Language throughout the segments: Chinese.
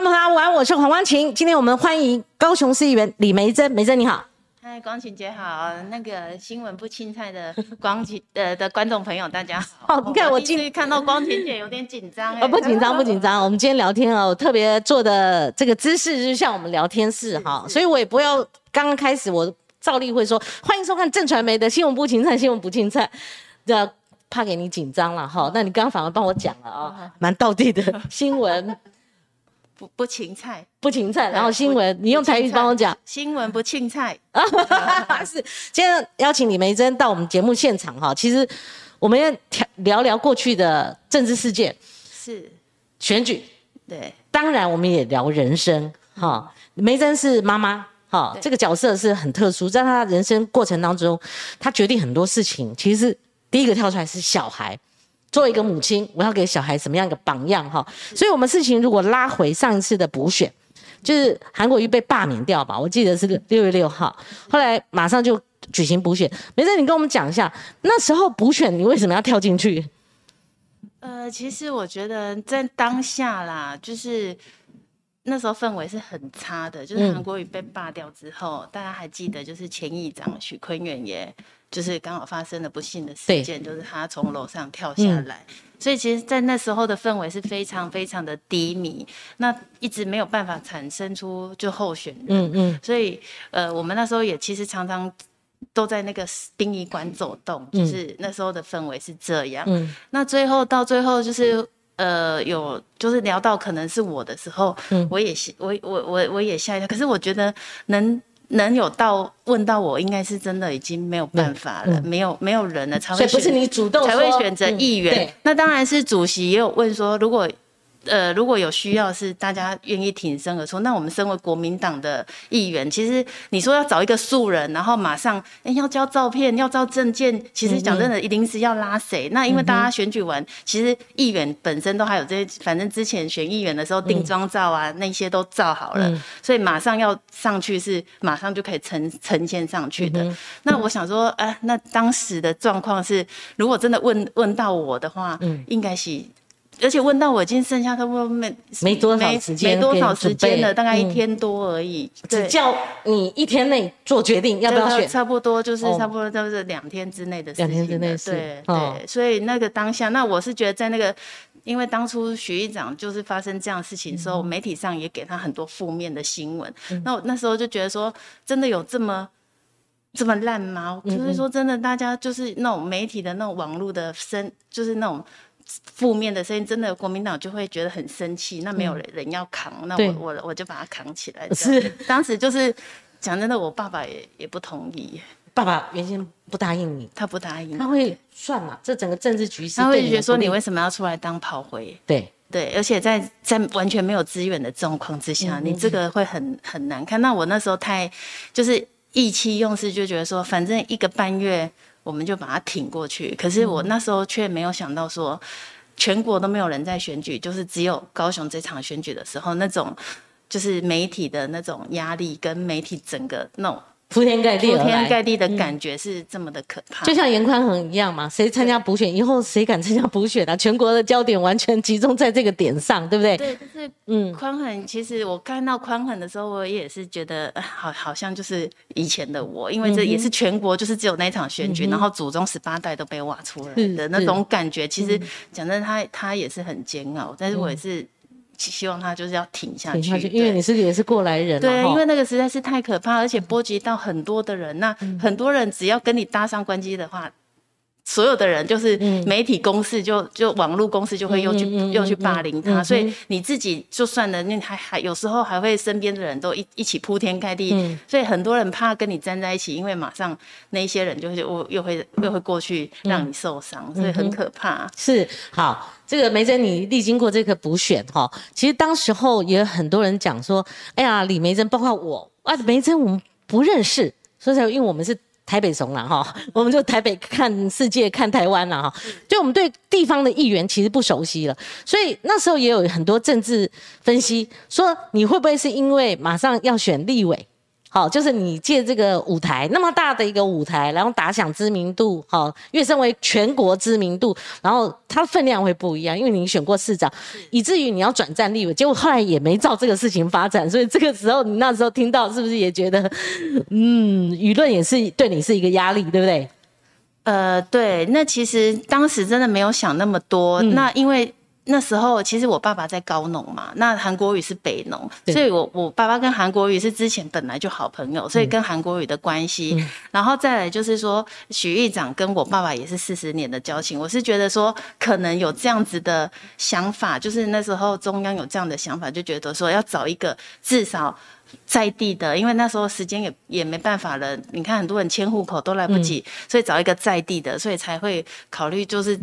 观众朋友午安，我是黄光琴。今天我们欢迎高雄市议员李梅珍，梅珍你好。嗨，光琴姐好，那个新闻不青菜的光晴呃的 观众朋友大家好。哦你看我今天看到光晴姐有点紧张哎，呃，不紧张，不紧张。我们今天聊天哦，我特别做的这个姿势就是像我们聊天室哈，所以我也不要刚刚开始我照例会说欢迎收看正传媒的新闻不芹菜，新闻不芹菜的。怕给你紧张了哈，那你刚刚反而帮我讲了啊，蛮道地的 新闻不不芹菜，不芹菜，然后新闻你用台语帮我讲，新闻不芹菜啊，是，今天邀请李梅珍到我们节目现场哈。其实我们要聊聊聊过去的政治事件、是，选举，对，当然我们也聊人生哈。梅珍是妈妈哈，对这个角色是很特殊，在她人生过程当中，她决定很多事情。其实第一个跳出来是小孩。做一个母亲，我要给小孩什么样一个榜样哈？所以，我们事情如果拉回上一次的补选，就是韩国瑜被罢免掉吧，我记得是六月六号，后来马上就举行补选。梅珍，你跟我们讲一下，那时候补选你为什么要跳进去？呃，其实我觉得在当下啦，就是那时候氛围是很差的，就是嗯。韩国瑜被罢掉之后，大家还记得，就是前议长许坤远也，就是刚好发生了不幸的事件，就是他从楼上跳下嗯。来，所以其实，在那时候的氛围是非常非常的低迷，那一直没有办法产生出就候选人，嗯嗯。所以呃，我们那时候也其实常常。都在那个殡仪馆走动，嗯。就是那时候的氛围是这样。嗯。那最后到最后就是呃有就是聊到可能是我的时候，嗯我也是我我我我也吓一跳。可是我觉得能能有到问到我，应该是真的已经没有办法了，没有没有人了才会所以不是你主动才会选择嗯议员。对那当然是主席也有问说，如果呃，如果有需要是大家愿意挺身而出，那我们身为国民党的议员，其实你说要找一个素人，然后马上哎要交照片，要照证件，其实讲真的，一定是要拉谁？那因为大家选举完，其实议员本身都还有这些，反正之前选议员的时候定妆照啊，那些都照好了，嗯所以马上要上去是马上就可以呈呈现上去的。嗯那我想说，哎、那当时的状况是，如果真的问问到我的话，嗯应该是。而且问到我已经剩下差不多没没多少时间没多少时间了，大概嗯一天多而已。对，只叫你一天内做决定要不要选。差不多就是哦差不多就是两天之内的事情两。天之内是对哦对，所以那个当下，那我是觉得在那个。因为当初徐议长就是发生这样的事情的时候，媒体上也给他很多负面的新闻。那我那时候就觉得说，真的有这么这么烂吗？就是说，真的大家就是那种媒体的那种网络的声，就是那种负面的声音，真的国民党就会觉得很生气。那没有人人要扛，那我我我就把它扛起来。是当时就是讲真的，我爸爸也也不同意，爸爸原先不答应你，他不答应他，会算嘛？这整个政治局势他会觉得说你为什么要出来当炮灰？对对，而且在在完全没有资源的状况之下，你这个会很很难看。那我那时候太就是意气用事，就觉得说，反正一个半月我们就把它挺过去。可是我那时候却没有想到说，全国都没有人在选举，就是只有高雄这场选举的时候，那种就是媒体的那种压力跟媒体整个那种铺天盖地铺天盖地的感觉是这么的可怕。就像严宽恒一样嘛，谁参加补选以后，谁敢参加补选啊？全国的焦点完全集中在这个点上，对不对？对，就是嗯，宽恒，其实我看到宽恒的时候，我也是觉得，呃好，好像就是以前的我，因为这也是全国就是只有那一场选举，然后祖宗十八代都被挖出来的那是种感觉。其实讲真的，他他也是很煎熬，但是我也是希希望他就是要挺下去，挺下去，因为你是也是过来人嘛，对，因为那个实在是太可怕，而且波及到很多的人。那很多人只要跟你搭上关系的话，所有的人就是媒体公司就就网络公司就会又去、又去霸凌他，所以你自己就算了，你还还有时候还会身边的人都一一起铺天盖地，嗯。所以很多人怕跟你站在一起，因为马上那一些人就会又又会又会过去让你受伤，所以很可怕。是好，这个梅珍，你历经过这个补选哈，其实当时候也有很多人讲说，哎呀，李梅珍，包括我啊，梅珍我们不认识，说实在，因为我们是台北怂了哈，我们就台北看世界看台湾了哈，就我们对地方的议员其实不熟悉了，所以那时候也有很多政治分析说，你会不会是因为马上要选立委？好，就是你借这个舞台那么大的一个舞台，然后打响知名度，好，跃升为全国知名度，然后它分量会不一样，因为你选过市长，以至于你要转战立委，结果后来也没照这个事情发展，所以这个时候你那时候听到是不是也觉得，嗯，舆论也是对你是一个压力，对不对？呃，对，那其实当时真的没有想那么多，那因为。那时候其实我爸爸在高农嘛，那韩国语是北农，所以我我爸爸跟韩国语是之前本来就好朋友，所以跟韩国语的关系，然后再来就是说许议长跟我爸爸也是四十年的交情，我是觉得说可能有这样子的想法，就是那时候中央有这样的想法，就觉得说要找一个至少在地的，因为那时候时间也也没办法了，你看很多人迁户口都来不及，所以找一个在地的，所以才会考虑就是。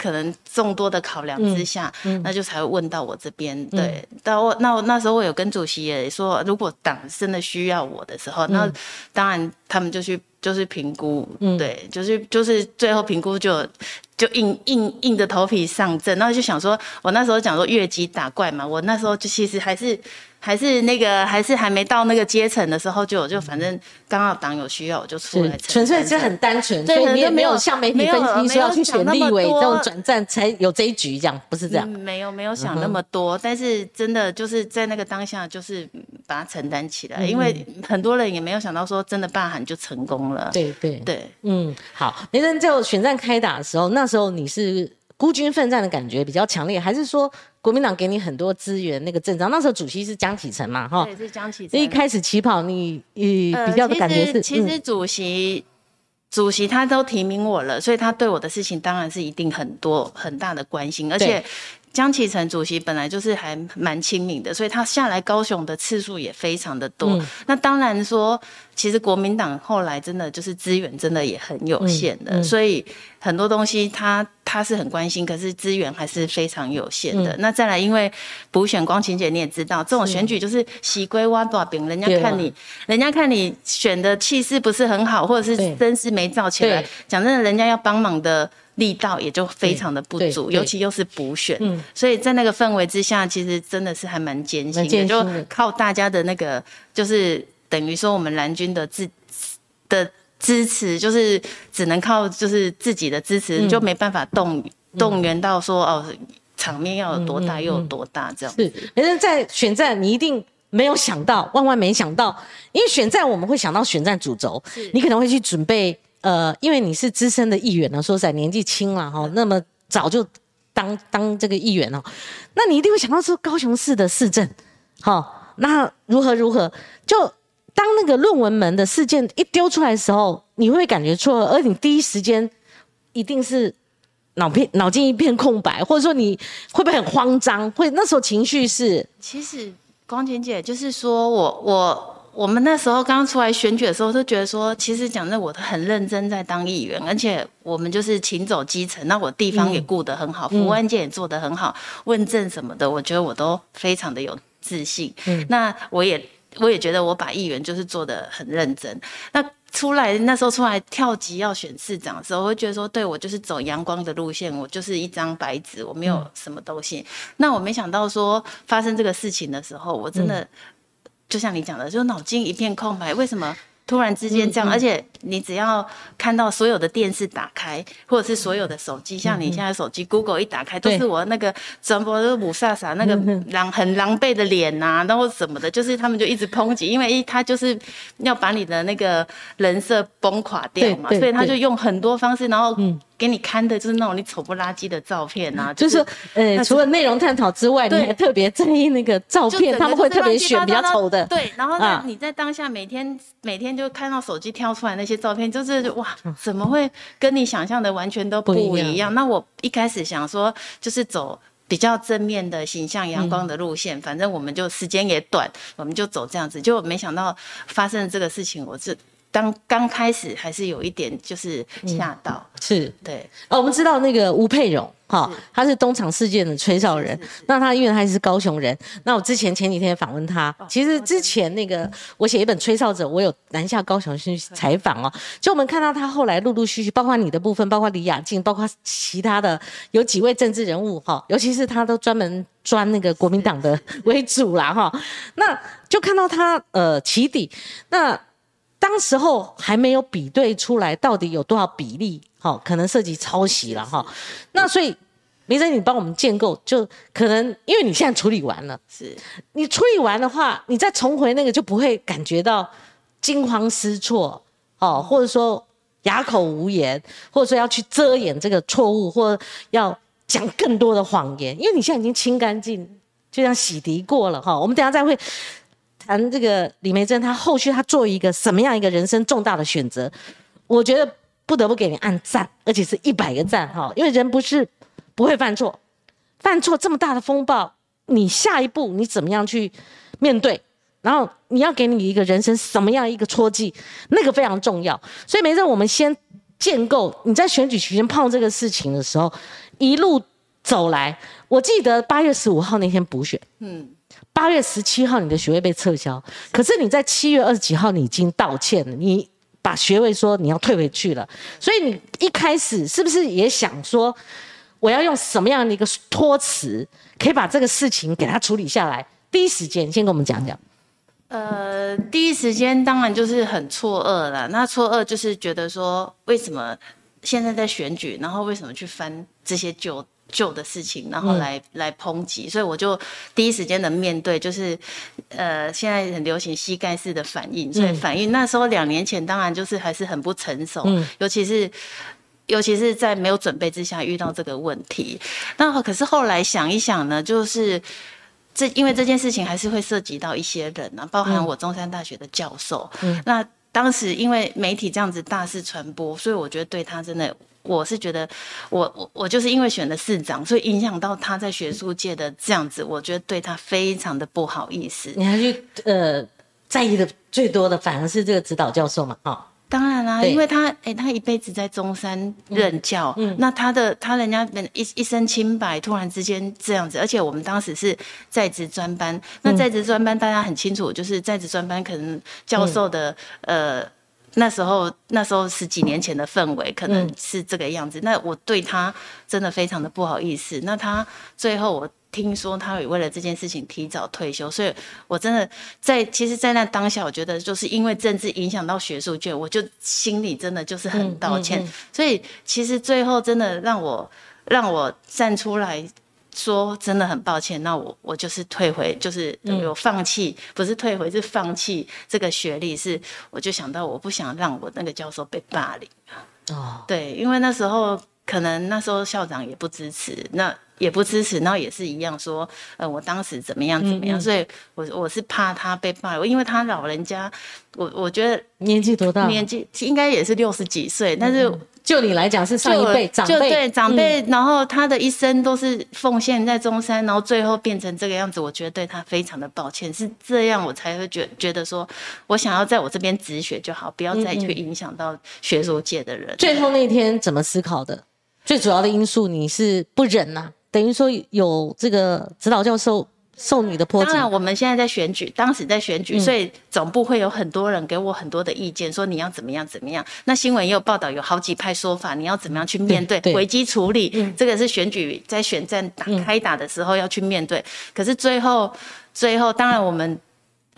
可能众多的考量之下，那就才会问到我这边。对，到我那我那时候我有跟主席也说，如果党真的需要我的时候，那当然他们就去就是评估，对，就是就是最后评估就就硬硬硬着头皮上阵。那就想说，我那时候讲说越级打怪嘛，我那时候就其实还是。还是那个，还是还没到那个阶层的时候，就就反正刚好党有需要，我就出来。纯粹是很单纯，所以你也没有像媒体分析说要去选立委这种转战才有这一局，这样不是这样。没有没有想那么多，但是真的就是在那个当下，就是把它承担起来，因为很多人也没有想到说真的罢韩就成功了。对对对，嗯，好，那人就选战开打的时候，那时候你是。孤军奋战的感觉比较强烈，还是说国民党给你很多资源？那个阵仗那时候主席是江启臣嘛，哈，对，是江启臣。一开始起跑，你你比较的感觉是，其实主席主席他都提名我了，所以他对我的事情当然是一定很多很大的关心，而且。江启臣主席本来就是还蛮亲民的，所以他下来高雄的次数也非常的多。那当然说，其实国民党后来真的就是资源真的也很有限的，所以很多东西他他是很关心，可是资源还是非常有限的。那再来，因为补选光晴姐你也知道，这种选举就是洗龟挖大饼，人家看你，人家看你选的气势不是很好，或者是声势没造起来，讲真的，人家要帮忙的。力道也就非常的不足，尤其又是补选，所以在那个氛围之下，其实真的是还蛮艰辛的，就靠大家的那个，就是等于说我们蓝军的自的支持，就是只能靠就是自己的支持，就没办法动动员到说哦，场面要有多大又有多大这样。是，反正在选战，你一定没有想到，万万没想到，因为选战我们会想到选战主轴，你可能会去准备。呃，因为你是资深的议员呢，说在年纪轻了哈，那么早就当当这个议员哦，那你一定会想到说高雄市的市政，好，那如何如何？就当那个论文门的事件一丢出来的时候，你会感觉错，而你第一时间一定是脑片脑筋一片空白，或者说你会不会很慌张？会那时候情绪是？其实光姐姐就是说我我。我们那时候刚出来选举的时候，都觉得说，其实讲真，我都很认真在当议员，而且我们就是勤走基层，那我地方也顾得很好，服务案件也做得很好，问政什么的，我觉得我都非常的有自信。嗯，那我也我也觉得我把议员就是做得很认真。那出来那时候出来跳级要选市长的时候，我会觉得说，对我就是走阳光的路线，我就是一张白纸，我没有什么东西。那我没想到说发生这个事情的时候，我真的。就像你讲的，就脑筋一片空白，为什么突然之间这样？而且你只要看到所有的电视打开，或者是所有的手机，像你现在手机 Google 一打开，都是我那个转播的五煞煞那个狼很狼狈的脸呐，然后什么的，就是他们就一直抨击，因为一他就是要把你的那个人设崩垮掉嘛，所以他就用很多方式，然后。给你看的就是那种你丑不拉几的照片啊，就是呃，除了内容探讨之外，你还特别在意那个照片，他们会特别选比较丑的。对，然后呢，你在当下每天每天就看到手机跳出来那些照片，就是哇，怎么会跟你想象的完全都不一样？那我一开始想说，就是走比较正面的形象、阳光的路线，反正我们就时间也短，我们就走这样子。就没想到发生这个事情，我是。当刚开始还是有一点就是吓到，是对。哦，我们知道那个吴佩荣，哈，他是东厂事件的吹哨人。那他因为他是高雄人，那我之前前几天访问他，其实之前那个我写一本《吹哨者》，我有南下高雄去采访哦。就我们看到他后来陆陆续续，包括你的部分，包括李雅静，包括其他的有几位政治人物哈，尤其是他都专门专那个国民党的为主啦哈。那就看到他呃起底，那当时候还没有比对出来到底有多少比例。好，可能涉及抄袭了哈。那所以，梅珍，你帮我们建构，就可能因为你现在处理完了，是你处理完的话，你再重回那个就不会感觉到惊慌失措哦，或者说哑口无言，或者说要去遮掩这个错误，或要讲更多的谎言，因为你现在已经清干净，就像洗涤过了哈。我们等下再会谈这个李梅珍，她后续她做一个什么样一个人生重大的选择，我觉得。不得不给你按赞，而且是一百个赞哈，因为人不是不会犯错，犯错这么大的风暴，你下一步你怎么样去面对？然后你要给你一个人生什么样一个戳记，那个非常重要。所以没事，我们先建构你在选举期间碰这个事情的时候，一路走来，我记得八月十五号那天补选，嗯，八月十七号你的学位被撤销，可是你在七月二十几号你已经道歉了，你。把学位说你要退回去了，所以你一开始是不是也想说，我要用什么样的一个托词，可以把这个事情给他处理下来？第一时间先跟我们讲讲。呃，第一时间当然就是很错愕了。那错愕就是觉得说，为什么现在在选举，然后为什么去翻这些旧？旧的事情，然后来来抨击，所以我就第一时间的面对，就是呃，现在很流行膝盖式的反应，所以反应那时候两年前当然就是还是很不成熟，尤其是尤其是在没有准备之下遇到这个问题。那可是后来想一想呢，就是这因为这件事情还是会涉及到一些人呢，包含我中山大学的教授。那当时因为媒体这样子大肆传播，所以我觉得对他真的。我是觉得，我我我就是因为选了市长，所以影响到他在学术界的这样子，我觉得对他非常的不好意思。你还去呃在意的最多的反而是这个指导教授嘛？哈，当然啦，因为他哎，他一辈子在中山任教，嗯那他的他人家一一身清白，突然之间这样子，而且我们当时是在职专班，那在职专班大家很清楚，就是在职专班可能教授的呃。那时候，那时候十几年前的氛围可能是这个样子。那我对他真的非常的不好意思。那他最后我听说他也为了这件事情提早退休，所以我真的在其实，在那当下，我觉得就是因为政治影响到学术界，我就心里真的就是很道歉。所以其实最后真的让我让我站出来。说真的很抱歉，那我我就是退回，就是有放弃，不是退回，是放弃这个学历，是我就想到我不想让我那个教授被霸凌啊。哦，对，因为那时候可能那时候校长也不支持，那也不支持，然后也是一样说，呃，我当时怎么样怎么样，所以我我是怕他被霸凌，因为他老人家，我我觉得年纪多大？年纪应该也是六十几岁，但是。就你来讲是上一辈长辈，对长辈，然后他的一生都是奉献在中山，然后最后变成这个样子，我觉得对他非常的抱歉。是这样，我才会觉觉得说，我想要在我这边止血就好，不要再去影响到学术界的人。最后那天怎么思考的？最主要的因素你是不忍呐，等于说有这个指导教授。受你的波及。当然，我们现在在选举，当时在选举，所以总部会有很多人给我很多的意见，说你要怎么样怎么样。那新闻也有报道，有好几派说法，你要怎么样去面对危机处理？这个是选举在选战打开打的时候要去面对。可是最后，最后，当然我们。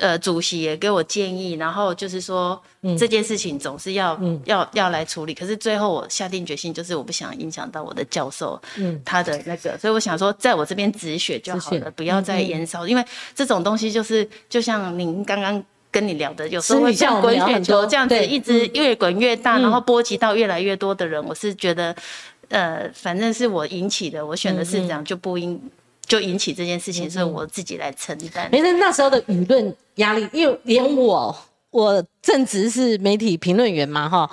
呃，主席也给我建议，然后就是说这件事情总是要要要来处理。可是最后我下定决心，就是我不想影响到我的教授，嗯，他的那个，所以我想说，在我这边止血就好了，不要再延烧。因为这种东西就是就像您刚刚跟你聊的，有时候会像滚雪球这样子，一直越滚越大，然后波及到越来越多的人。我是觉得，呃，反正是我引起的，我选的市长就不应。就引起这件事情，是我自己来承担。没事，那时候的舆论压力，因为连我，我正值是媒体评论员嘛，哈。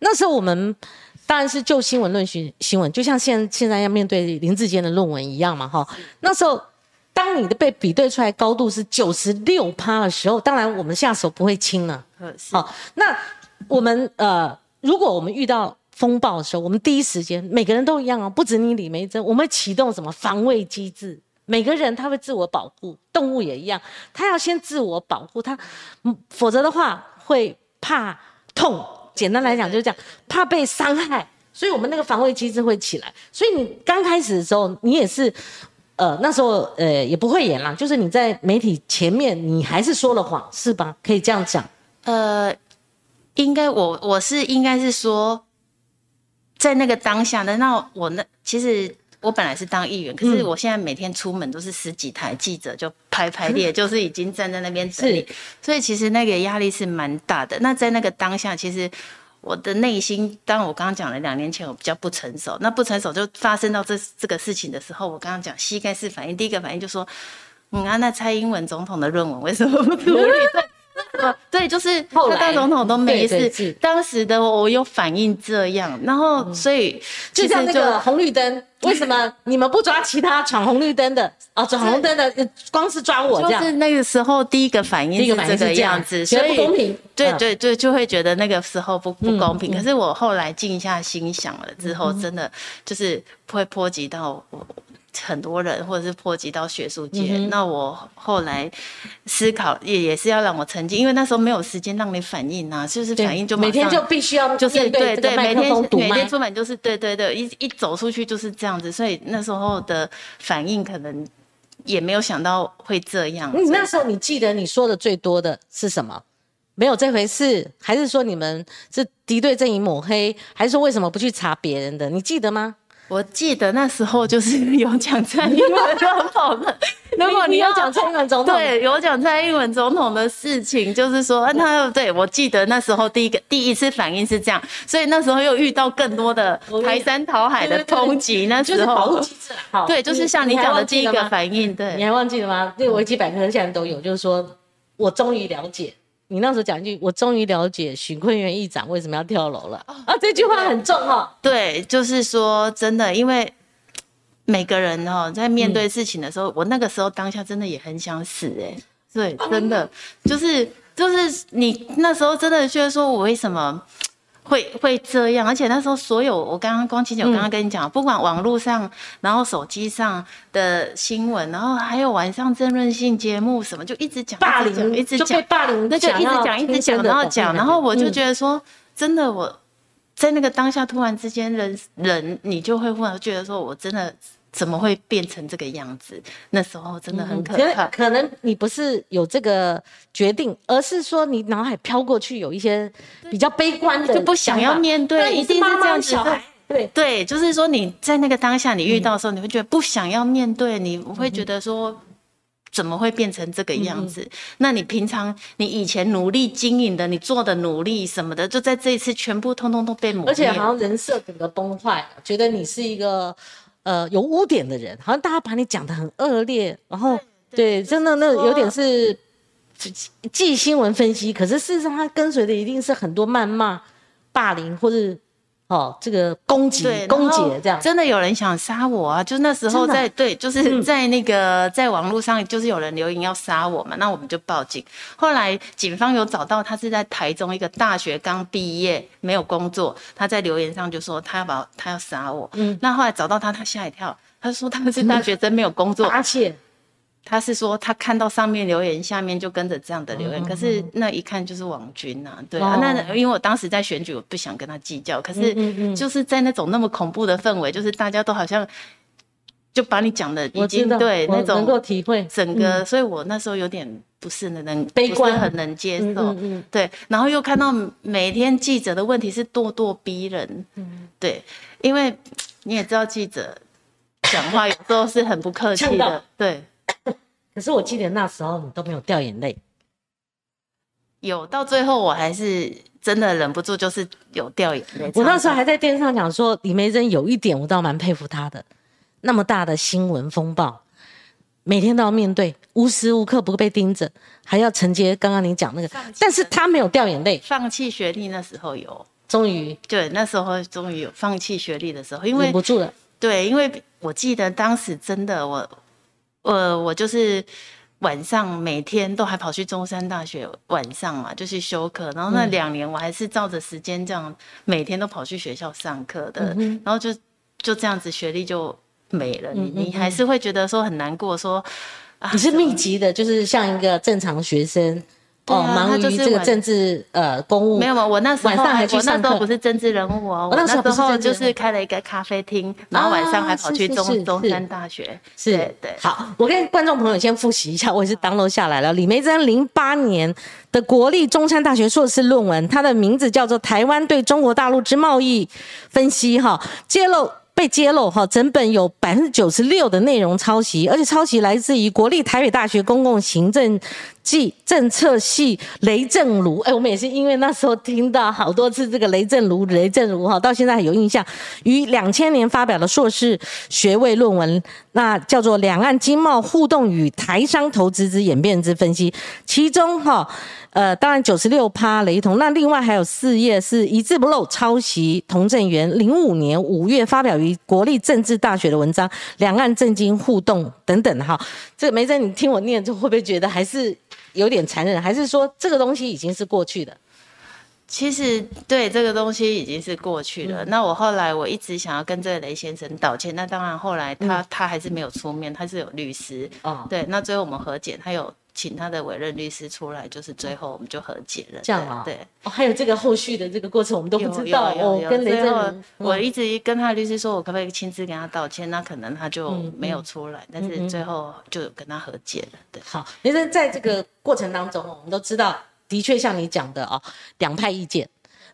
那时候我们当然是就新闻论新新闻，就像现现在要面对林志坚的论文一样嘛，哈。那时候，当你的被比对出来高度是九十六趴的时候，当然我们下手不会轻了。好，那我们呃，如果我们遇到。风暴的时候，我们第一时间每个人都一样哦，不止你李梅珍，我们会启动什么防卫机制？每个人他会自我保护，动物也一样，他要先自我保护，他否则的话会怕痛。简单来讲就是这样，怕被伤害，所以我们那个防卫机制会起来。所以你刚开始的时候，你也是。呃，那时候呃也不会演啦，就是你在媒体前面，你还是说了谎，是吧？可以这样讲。呃，应该我我是应该是说，在那个当下的那我那其实我本来是当议员，可是我现在每天出门都是十几台记者就排排列，就是已经站在那边等你，所以其实那个压力是蛮大的。那在那个当下，其实。我的内心，当我刚刚讲了两年前我比较不成熟，那不成熟就发生到这这个事情的时候，我刚刚讲膝盖式反应，第一个反应就说，嗯啊，那蔡英文总统的论文为什么不处理？对，就是他当总统都没事。当时的我有反应这样，然后所以就像那个红绿灯，为什么你们不抓其他闯红绿灯的？哦，闯红灯的，光是抓我这样。就是那个时候第一个反应是这个样子，所以不公平。对对对，就会觉得那个时候不不公平。可是我后来静下心想了之后，真的就是会波及到我。很多人，或者是波及到学术界。那我后来思考，也也是要让我沉浸，因为那时候没有时间让你反应啊，就是反应就每天就必须要就是对对，每天每天出门就是对对对，一一走出去就是这样子，所以那时候的反应可能也没有想到会这样。你那时候你记得你说的最多的是什么？没有这回事，还是说你们是敌对阵营抹黑，还是说为什么不去查别人的？你记得吗？我记得那时候就是 有讲蔡英文总统的，如果你要讲蔡英文总统，对，有讲蔡英文总统的事情，就是说，他对我记得那时候第一个第一次反应是这样，所以那时候又遇到更多的排山倒海的抨击，那时候。好，对，就是像你讲的第一个反应，对，你还忘记了吗？那个维基百科现在都有，就是说我终于了解。你那时候讲一句，我终于了解许坤元议长为什么要跳楼了啊！这句话很重哈。对，就是说真的，因为每个人哦，在面对事情的时候，我那个时候当下真的也很想死哎。对，真的就是就是你那时候真的觉得说我为什么？会会这样，而且那时候所有我刚刚光琪姐，我刚刚跟你讲，不管网络上，然后手机上的新闻，然后还有晚上争论性节目什么，就一直讲霸凌，一直讲霸凌，那就一直讲，一直讲，然后讲，然后我就觉得说，真的我在那个当下突然之间，人人你就会忽然觉得说我真的。怎么会变成这个样子？那时候真的很可怕。可能你不是有这个决定，而是说你脑海飘过去有一些比较悲观的，就不想要面对。一定是这样子。对对，就是说你在那个当下你遇到的时候，你会觉得不想要面对，你会觉得说怎么会变成这个样子？那你平常你以前努力经营的，你做的努力什么的，就在这一次全部通通都被抹而且好像人设整个崩坏，觉得你是一个。呃，有污点的人，好像大家把你讲的很恶劣，然后对，真的那有点是记新闻分析，可是事实上他跟随的一定是很多谩骂、霸凌或者。哦，这个攻击、攻击这样，真的有人想杀我啊！就那时候在对，就是在那个在网络上，就是有人留言要杀我嘛，那我们就报警。后来警方有找到他是在台中一个大学刚毕业没有工作，他在留言上就说他要把他要杀我。嗯，那后来找到他，他吓一跳，他说他是大学生没有工作，而且。他是说，他看到上面留言，下面就跟着这样的留言。可是那一看就是网军呐，对啊。那因为我当时在选举，我不想跟他计较。可是就是在那种那么恐怖的氛围，就是大家都好像就把你讲的已经对那种能够体会整个，所以我那时候有点不是能悲观，很能接受。对，然后又看到每天记者的问题是咄咄逼人。嗯，对，因为你也知道记者讲话有时候是很不客气的，对。可是我记得那时候你都没有掉眼泪，有到最后我还是真的忍不住，就是有掉眼泪。我那时候还在电视上讲说，李梅珍有一点我倒蛮佩服她的，那么大的新闻风暴，每天都要面对，无时无刻不被盯着，还要承接刚刚你讲那个，但是她没有掉眼泪。放弃学历那时候有，终于对那时候终于有放弃学历的时候，因为忍不住了。对，因为我记得当时真的我。呃，我就是晚上每天都还跑去中山大学晚上嘛，就去修课。然后那两年我还是照着时间这样，每天都跑去学校上课的。然后就就这样子学历就没了。你你还是会觉得说很难过，说啊你是密集的，就是像一个正常学生。哦，忙于这个政治呃公务，没有吗？我那时候晚上还去上课，不是政治人物哦。我那时候就是开了一个咖啡厅，然后晚上还跑去中中山大学。是，对。好，我跟观众朋友先复习一下，我也是 download 下来了。李梅珍零八年的国立中山大学硕士论文，它的名字叫做《台湾对中国大陆之贸易分析》哈，揭露。被揭露哈，整本有百分之九十六的内容抄袭，而且抄袭来自于国立台北大学公共行政暨政策系雷正如。哎，我们也是因为那时候听到好多次这个雷正如，雷正如哈，到现在还有印象。于两千年发表的硕士学位论文，那叫做《两岸经贸互动与台商投资之演变之分析》，其中哈。呃，当然九十六趴雷同，那另外还有四页是一字不漏抄袭童振源零五年五月发表于国立政治大学的文章《两岸政经互动》等等哈。这个梅珍，你听我念，就会不会觉得还是有点残忍？还是说这个东西已经是过去的？其实对这个东西已经是过去了。那我后来我一直想要跟这个雷先生道歉，那当然后来他他还是没有出面，他是有律师哦。对，那最后我们和解，他有。请他的委任律师出来，就是最后我们就和解了。这样啊？对。哦，还有这个后续的这个过程，我们都不知道。哦，跟雷震，我一直跟他律师说，我可不可以亲自跟他道歉？那可能他就没有出来，但是最后就跟他和解了。对。好，雷震在这个过程当中，我们都知道，的确像你讲的哦，两派意见。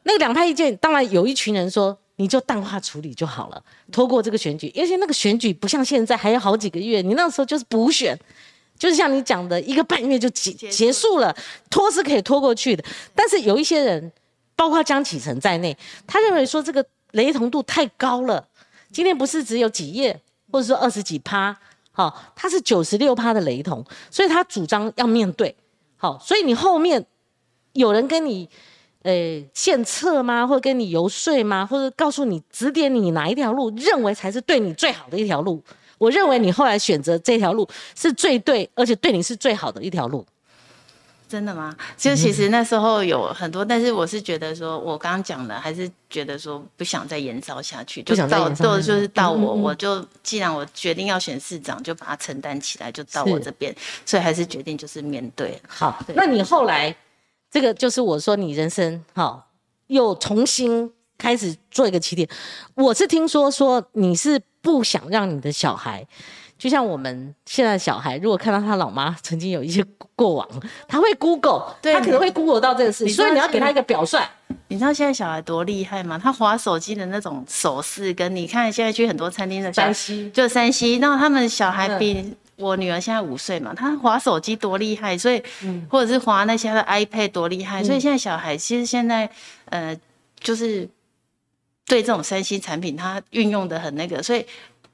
那个两派意见，当然有一群人说，你就淡化处理就好了，拖过这个选举。而且那个选举不像现在还有好几个月，你那时候就是补选。就是像你讲的，一个半月就结结束了，拖是可以拖过去的。但是有一些人，包括江启臣在内，他认为说这个雷同度太高了。今天不是只有几页，或者说二十几趴，好，他是九十六趴的雷同，所以他主张要面对。好，所以你后面有人跟你呃献策吗？或者跟你游说吗？或者告诉你指点你哪一条路，认为才是对你最好的一条路？我认为你后来选择这条路是最对，而且对你是最好的一条路。真的吗？就其实那时候有很多，但是我是觉得说，我刚刚讲的，还是觉得说不想再延烧下去，就到到就是到我，我就既然我决定要选市长，就把它承担起来，就到我这边，所以还是决定就是面对。好，那你后来这个就是我说你人生好又重新开始做一个起点。我是听说说你是。不想让你的小孩，就像我们现在小孩，如果看到他老妈曾经有一些过往，他会 Google，他可能会 Google 到这个事情，所以你要给他一个表率。你知道现在小孩多厉害吗？他划手机的那种手势，跟你看现在去很多餐厅的山西，就山西，那他们小孩比我女儿现在五岁嘛，他划手机多厉害，所以或者是划那些的 iPad 多厉害，所以现在小孩其实现在呃就是。对这种三星产品，它运用的很那个，所以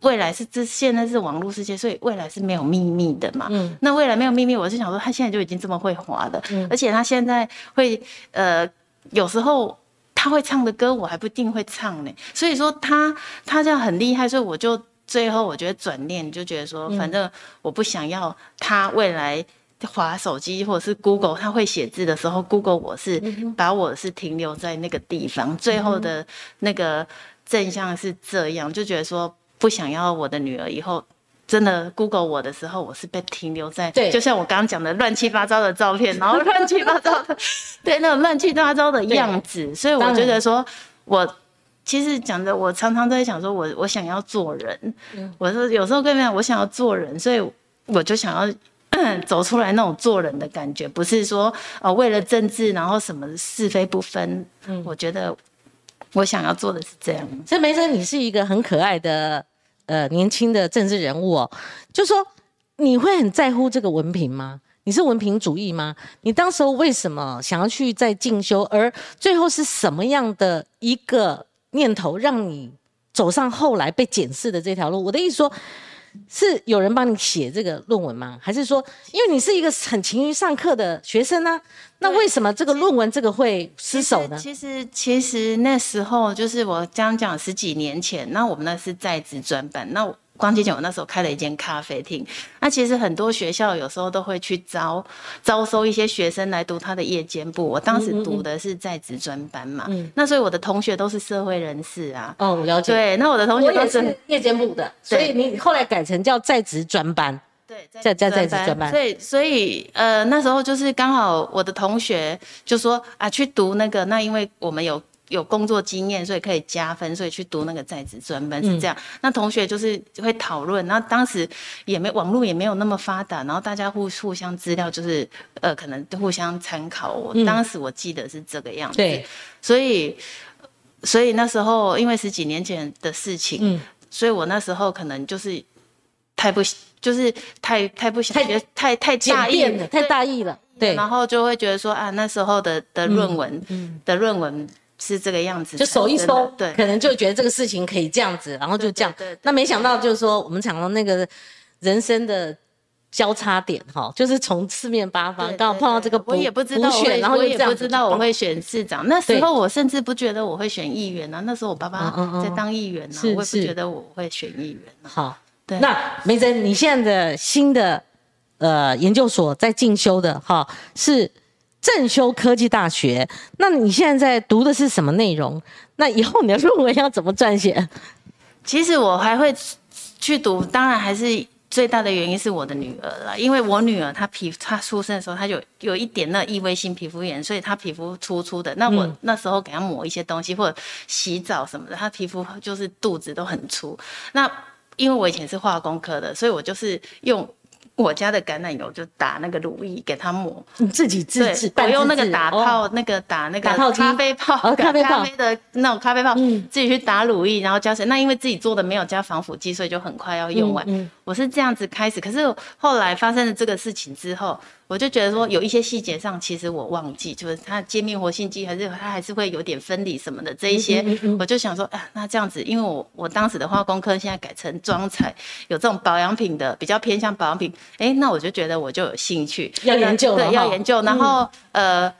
未来是这现在是网络世界，所以未来是没有秘密的嘛。嗯，那未来没有秘密，我是想说，他现在就已经这么会滑的，而且他现在会呃，有时候他会唱的歌，我还不一定会唱呢。所以说他他这样很厉害，所以我就最后我觉得转念就觉得说，反正我不想要他未来。滑手机或者是 Google，他会写字的时候，Google 我是把我是停留在那个地方，最后的那个正向是这样，就觉得说不想要我的女儿以后真的 Google 我的时候，我是被停留在，对，就像我刚刚讲的乱七八糟的照片，然后 乱七八糟的，对，那种乱七八糟的样子，所以我觉得说，我其实讲的，我常常在想说，我我想要做人，我说有时候跟你讲，我想要做人，所以我就想要。走出来那种做人的感觉，不是说呃为了政治，然后什么是非不分。嗯，我觉得我想要做的是这样。所以梅生，你是一个很可爱的呃年轻的政治人物哦。就说你会很在乎这个文凭吗？你是文凭主义吗？你当时候为什么想要去再进修？而最后是什么样的一个念头让你走上后来被检视的这条路？我的意思说。是有人帮你写这个论文吗？还是说，因为你是一个很勤于上课的学生呢？那为什么这个论文这个会失手呢？其实，其实那时候就是我将讲十几年前，那我们那是在职专班，那光之前我那时候开了一间咖啡厅，那其实很多学校有时候都会去招招收一些学生来读他的夜间部。我当时读的是在职专班嘛，那所以我的同学都是社会人士啊。哦，我了解。对，那我的同学都是夜间部的，所以你后来改成叫在职专班。对，在在在职专班。所以所以呃那时候就是刚好我的同学就说啊去读那个，那因为我们有。有工作经验，所以可以加分，所以去读那个在职专班是这样。那同学就是会讨论，然后当时也没网络也没有那么发达，然后大家互互相资料就是呃可能互相参考。我当时我记得是这个样子，对，所以所以那时候因为十几年前的事情，嗯，所以我那时候可能就是太不就是太太不想学，太太大意了，太大意了，对，然后就会觉得说啊那时候的的论文，嗯，的论文。是这个样子，就手一抽，对，可能就觉得这个事情可以这样子，然后就这样。对那没想到就是说，我们讲到那个人生的交叉点，哈，就是从四面八方刚好碰到这个，我也不知道选，然后我也不知道我会选市长。那时候我甚至不觉得我会选议员啊，那时候我爸爸在当议员呢，我也不觉得我会选议员。好，对。那梅珍，你现在的新的呃研究所在进修的哈是？正修科技大学，那你现在在读的是什么内容？那以后你的论文要怎么撰写？其实我还会去读，当然还是最大的原因是我的女儿了，因为我女儿她皮她出生的时候她就有一点那异位性皮肤炎，所以她皮肤粗粗的。那我那时候给她抹一些东西或者洗澡什么的，她皮肤就是肚子都很粗。那因为我以前是化工科的，所以我就是用。我家的橄榄油就打那个乳液给它抹，你自己自制，我用那个打泡那个打那个咖啡泡，咖啡泡的那种咖啡泡，自己去打乳液，然后加水。那因为自己做的没有加防腐剂，所以就很快要用完。我是这样子开始，可是后来发生了这个事情之后。我就觉得说有一些细节上，其实我忘记，就是它界面活性剂还是它还是会有点分离什么的这一些，我就想说，啊，那这样子，因为我我当时的化工科现在改成装材，有这种保养品的，比较偏向保养品，哎，那我就觉得我就有兴趣。要研究，对，要研究，然后呃，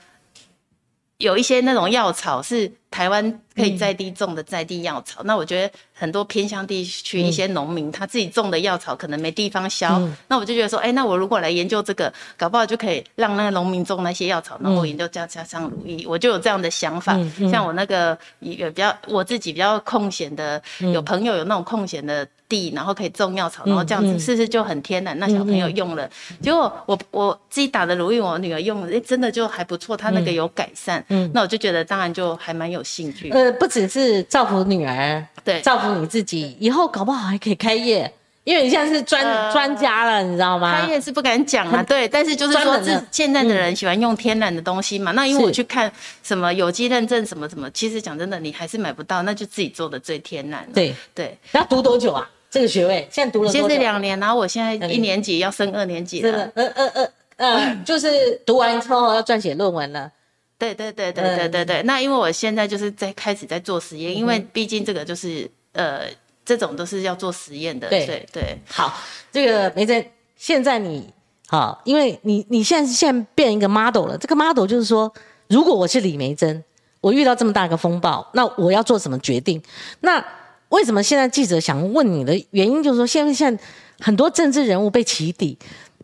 有一些那种药草是台湾可以在地种的在地药草，那我觉得。很多偏乡地区一些农民他自己种的药草可能没地方销，那我就觉得说，哎，那我如果来研究这个，搞不好就可以让那个农民种那些药草，那我研究加加上如意，我就有这样的想法。像我那个也比较我自己比较空闲的，有朋友有那种空闲的地，然后可以种药草，然后这样子试试就很天然。那小朋友用了，结果我我自己打的如意，我女儿用了，哎，真的就还不错，她那个有改善。嗯，那我就觉得当然就还蛮有兴趣。呃，不只是造福女儿，对，造福。你自己以后搞不好还可以开业，因为你现在是专专家了，你知道吗？开业是不敢讲啊，对，但是就是说，现在的人喜欢用天然的东西嘛。那因为我去看什么有机认证什么什么，其实讲真的，你还是买不到，那就自己做的最天然。对对，要读多久啊？这个学位现在读了，现在两年，然后我现在一年级要升二年级了。呃呃呃呃，就是读完之后要撰写论文了。对对对对对对对，那因为我现在就是在开始在做实验，因为毕竟这个就是。呃，这种都是要做实验的。对对对，好，这个梅珍，现在你好，因为你你现在是现在变一个 model 了。这个 model 就是说，如果我是李梅珍，我遇到这么大个风暴，那我要做什么决定？那为什么现在记者想问你的原因，就是说，现在现在很多政治人物被起底，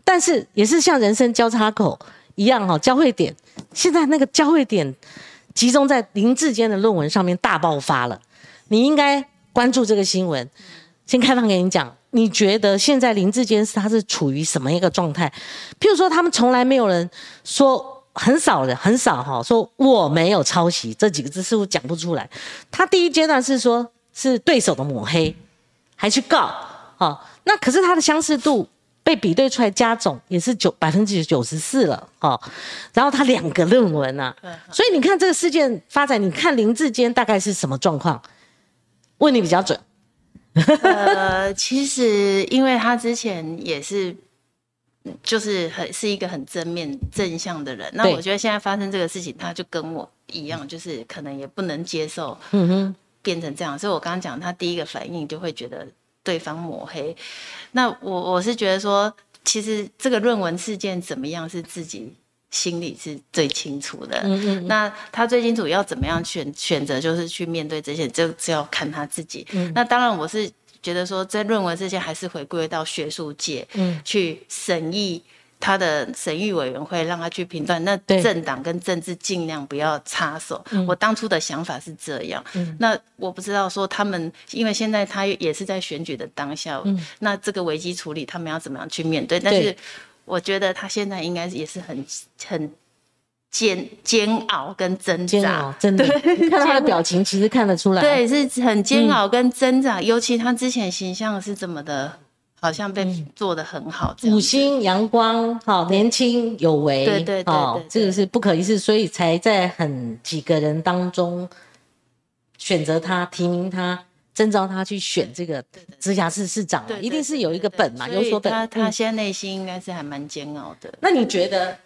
但是也是像人生交叉口一样哈，交汇点。现在那个交汇点集中在林志坚的论文上面大爆发了，你应该。关注这个新闻，先开放给你讲。你觉得现在林志坚是他是处于什么一个状态？譬如说，他们从来没有人说，很少人很少哈，说我没有抄袭这几个字似乎讲不出来。他第一阶段是说，是对手的抹黑，还去告哈。那可是他的相似度被比对出来加总也是九百分之九十四了哈。然后他两个论文啊，所以你看这个事件发展，你看林志坚大概是什么状况？问你比较准，呃，其实因为他之前也是，就是很是一个很正面正向的人，那我觉得现在发生这个事情，他就跟我一样，就是可能也不能接受，嗯哼，变成这样，所以我刚刚讲，他第一个反应就会觉得对方抹黑，那我我是觉得说，其实这个论文事件怎么样是自己。心里是最清楚的，那他最清楚要怎么样选选择，就是去面对这些，就只要看他自己。那当然，我是觉得说在论文这些还是回归到学术界，嗯去审议。他的审议委员会让他去评断，那政党跟政治尽量不要插手。嗯。我当初的想法是这样，嗯。那我不知道说他们，因为现在他也是在选举的当下，嗯。那这个危机处理他们要怎么样去面对？但是我觉得他现在应该也是很很煎煎熬跟挣扎。煎熬，，真的，你看他的表情，其实看得出来。对，是很煎嗯。熬跟挣扎，尤其他之前形象是这么的，好像被嗯做的很好五星阳光，好年轻有为，对对这个是不可一世，所以才在很几个人当中选择他、提名他、征召他去选这个直辖市市长一定是有一个本嘛，有所本。他他嗯现在内心应该是还蛮煎熬的。那你觉得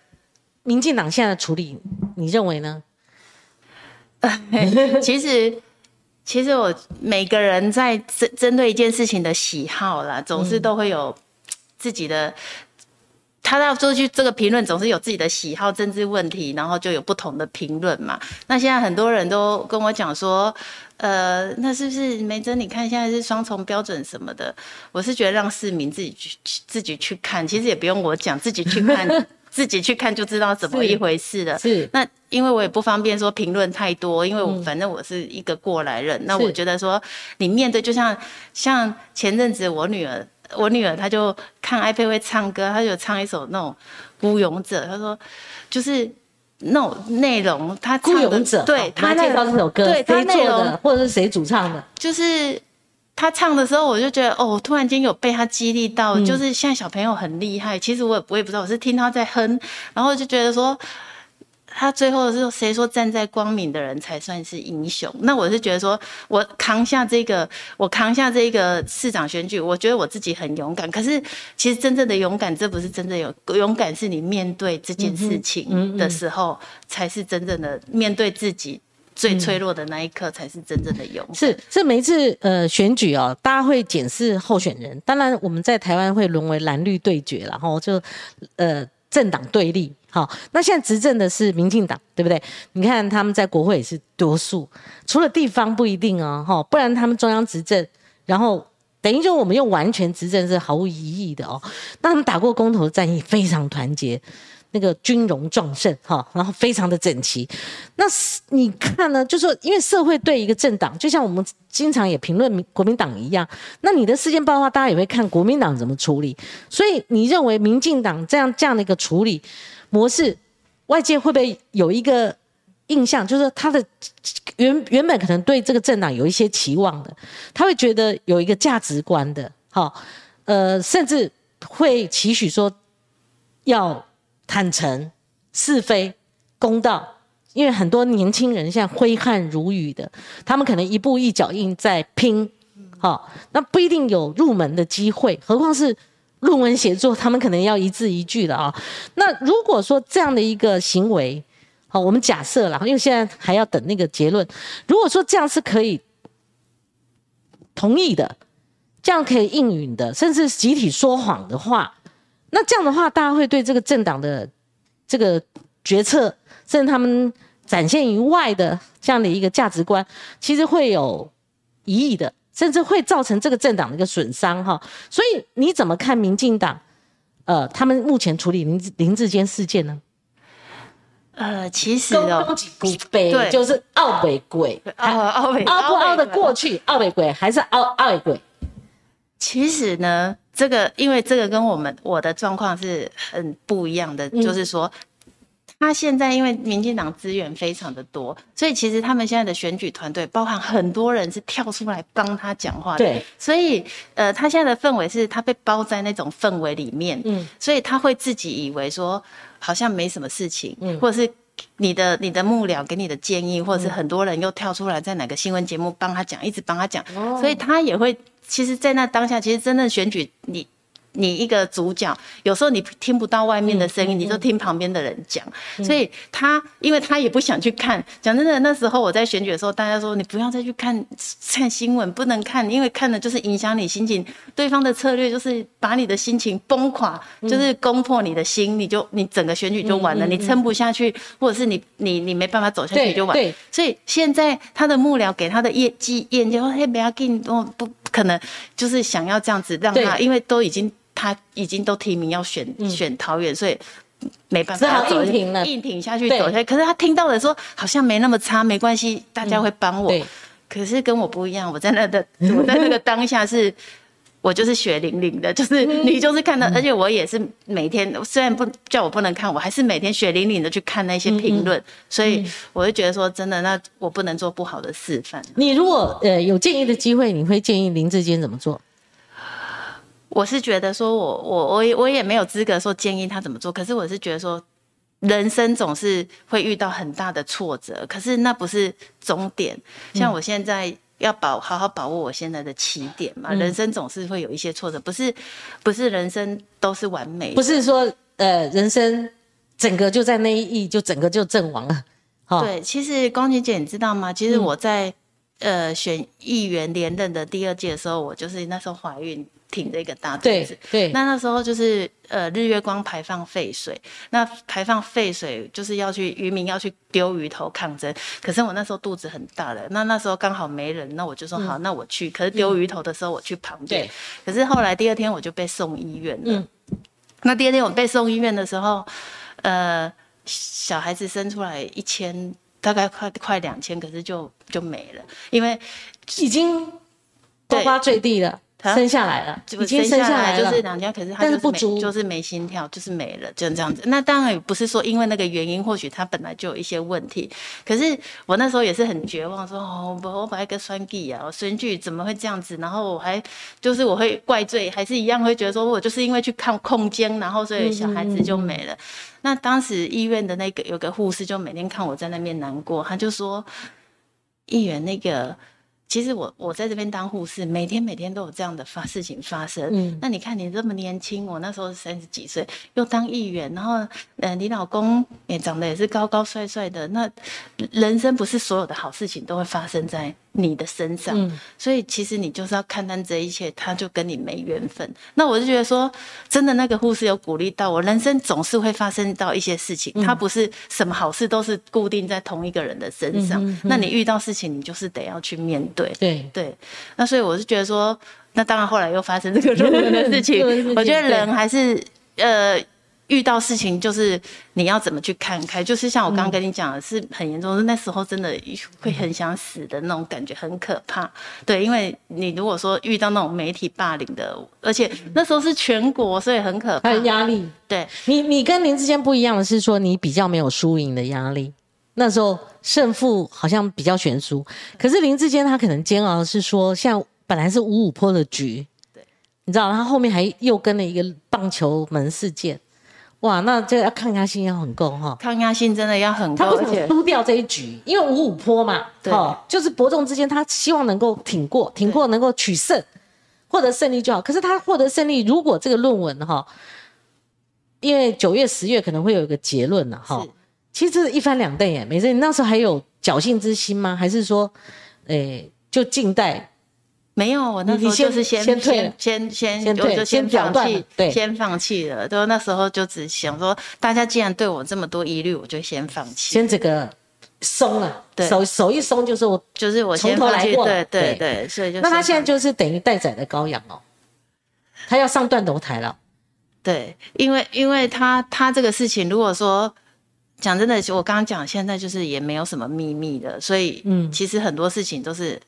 民进党现在的处理，你认为呢？其实，其实我每个人在针针对一件事情的喜好啦，总是都会有自己的。他要做去这个评论，总是有自己的喜好、政治问题，然后就有不同的评论嘛。那现在很多人都跟我讲说，呃，那是不是梅珍？你看现在是双重标准什么的？我是觉得让市民自己去自己去看，其实也不用我讲，自己去看，自己去看就知道怎么一回事了。是那因为我也不方便说评论太多，因为我反正我是一个过来人。那我觉得说，你面对就像像前阵子我女儿，我女儿她就看 iPad 会唱歌，她就唱一首那种《孤勇者》，她说就是。那种内容，她孤唱的勇者，对她那绍这首歌，对她做内容的，或者是谁主唱的？就是他唱的时候，我就觉得哦，突然间有被他激励到，嗯就是现在小朋友很厉害。其实我也我也不知道，我是听他在哼，然后就觉得说。他最后是谁说站在光明的人才算是英雄？那我是觉得说，我扛下这个，我扛下这个市长选举，我觉得我自己很勇敢。可是其实真正的勇敢，这不是真正有勇敢，是你面对这件事嗯情嗯的时候，才是真正的面对自己最脆弱的那一刻，才是真正的勇敢。是，这每一次呃选举哦，大家会检视候选人。当然，我们在台湾会沦为蓝绿对决，然后就呃政党对立。好，那现在执政的是民进党，对不对？你看他们在国会也是多数，除了地方不一定哦，哈，不然他们中央执政，然后等于就我们用完全执政是毫无疑义的哦。那他们打过公投战役，非常团结。那个军容壮盛哈，然后非常的整齐。那是你看呢，就说因为社会对一个政党，就像我们经常也评论民国民党一样，那你的事件爆发，大家也会看国民党怎么处理。所以你认为民进党这样这样的一个处理模式，外界会不会有一个印象，就是他的原原本可能对这个政党有一些期望的，他会觉得有一个价值观的，好，呃，甚至会期许说要。坦诚、是非、公道，因为很多年轻人现在挥汗如雨的，他们可能一步一脚印在拼，好、那不一定有入门的机会，何况是论文写作，他们可能要一字一句的啊。那如果说这样的一个行为，好，我们假设了，因为现在还要等那个结论。如果说这样是可以同意的，这样可以应允的，甚至集体说谎的话。那这样的话，大家会对这个政党的这个决策，甚至他们展现于外的这样的一个价值观，其实会有疑义的，甚至会造成这个政党的一个损伤哈。所以你怎么看民进党？呃，他们目前处理林林志坚事件呢？呃，其实哦，古北就是奥北鬼，奥奥北奥不奥的北过去，奥北鬼还是奥奥北鬼？其实呢，这个因为这个跟我们我的状况是很不一样的，嗯。就是说，他现在因为民进党资源非常的多，所以其实他们现在的选举团队，包含很多人是跳出来帮他讲话的。对，所以呃，他现在的氛围是他被包在那种氛围里面，嗯。所以他会自己以为说好像没什么事情，嗯。或者是。你的你的幕僚给你的建议，或者是很多人又跳出来在哪个新闻节目帮他讲，一直帮他讲，哦。所以他也会，其实，在那当下，其实真正选举，你你一个主角，有时候你听不到外面的声音，你就听旁边的人讲。所以他，因为他也不想去看。讲真的，那时候我在选举的时候，大家说你不要再去看看新闻，不能看，因为看了就是影响你心情。对方的策略就是把你的心情崩垮，就是攻破你的心，你就你整个选举就完了，你撑不下去，或者是你你你没办法走下去就完。对，所以现在他的幕僚给他的业绩业绩说：“嘿，不要给你，我不可能就是想要这样子让他，因为都已经他已经都提名要选选桃园，所以没办法硬挺了，硬挺下去走下去。可是他听到了说好像没那么差，没关系，大家会帮我。可是跟我不一样，我在那的我在那个当下是。我就是血淋淋的，就是你就是看到，而且我也是每天，虽然不叫我不能看，我还是每天血淋淋的去看那些评论，所以我就觉得说，真的，那我不能做不好的示范。你如果呃有建议的机会，你会建议林志坚怎么做？我是觉得说，我我我我也没有资格说建议他怎么做，可是我是觉得说，人生总是会遇到很大的挫折，可是那不是终点。像我现在。要保好好把握我现在的起点嘛，人生总是会有一些挫折，不是不是人生都是完美，不是说呃人生整个就在那一役就整个就阵亡 了。对，其实光姐姐你知道吗？其实我在呃选议员连任的第二届的时候，我就是那时候怀孕。挺着一个大肚子，对，那那时候就是呃日月光排放废水，那排放废水就是要去渔民要去丢鱼头抗争，可是我那时候肚子很大的，那那时候刚好没人，那我就说好，那我去。可是丢鱼头的时候我去旁边，可是后来第二天我就被送医院了。那第二天我被送医院的时候，呃，小孩子生出来一千，大概快快两千，可是就就没了，因为已经呱呱坠地了。生下来了，已经生下来就是两家，可是他就是不足，就是没心跳，就是没了，就这样子。那当然不是说因为那个原因，或许他本来就有一些问题。可是我那时候也是很绝望，说哦，我我本来跟栓弟啊，我孙剧怎么会这样子？然后我还就是我会怪罪，还是一样会觉得说我就是因为去看空间，然后所以小孩子就没了。那当时医院的那个有个护士就每天看我在那边难过，他就说议员那个。其实我我在这边当护士，每天每天都有这样的发事情发生。嗯，那你看你这么年轻，我那时候三十几岁，又当议员，然后，呃，你老公也长得也是高高帅帅的，那人生不是所有的好事情都会发生在。你的身上，所以其实你就是要看淡这一切，他就跟你没缘分。那我就觉得说，真的那个护士有鼓励到我，人生总是会发生到一些事情，他不是什么好事都是固定在同一个人的身上。那你遇到事情，你就是得要去面对。对对，那所以我是觉得说，那当然后来又发生这个论文的事情，我觉得人还是呃。遇到事情就是你要怎么去看开，就是像我刚刚跟你讲的，是很严重，那时候真的会很想死的那种感觉，很可怕。对，因为你如果说遇到那种媒体霸凌的，而且那时候是全国，所以很可怕，压力。对你，你跟林志坚不一样的是说，你比较没有输赢的压力，那时候胜负好像比较悬殊。可是林志坚他可能煎熬是说，像本来是五五坡的局，对，你知道，他后面还又跟了一个棒球门事件。哇，那这要抗压性要很够哈，抗压性真的要很够，而且输掉这一局，因为五五坡嘛，对，就是伯仲之间，他希望能够挺过，挺过能够取胜，获得胜利就好。可是他获得胜利，如果这个论文哈，因为九月、十月可能会有一个结论了哈，其实这是一翻两瞪眼，没事。你那时候还有侥幸之心吗？还是说，诶，就静待？没有，我那时候就是先先先先，我就先放弃，对，先放弃了。都那时候就只想说，大家既然对我这么多疑虑，我就先放弃，先这个松了，手手一松就是我就是我从头来过，对对对，所以就那他现在就是等于待宰的羔羊哦，他要上断头台了。对，因为因为他他这个事情，如果说讲真的，我刚刚讲现在就是也没有什么秘密的，所以嗯，其实很多事情都是。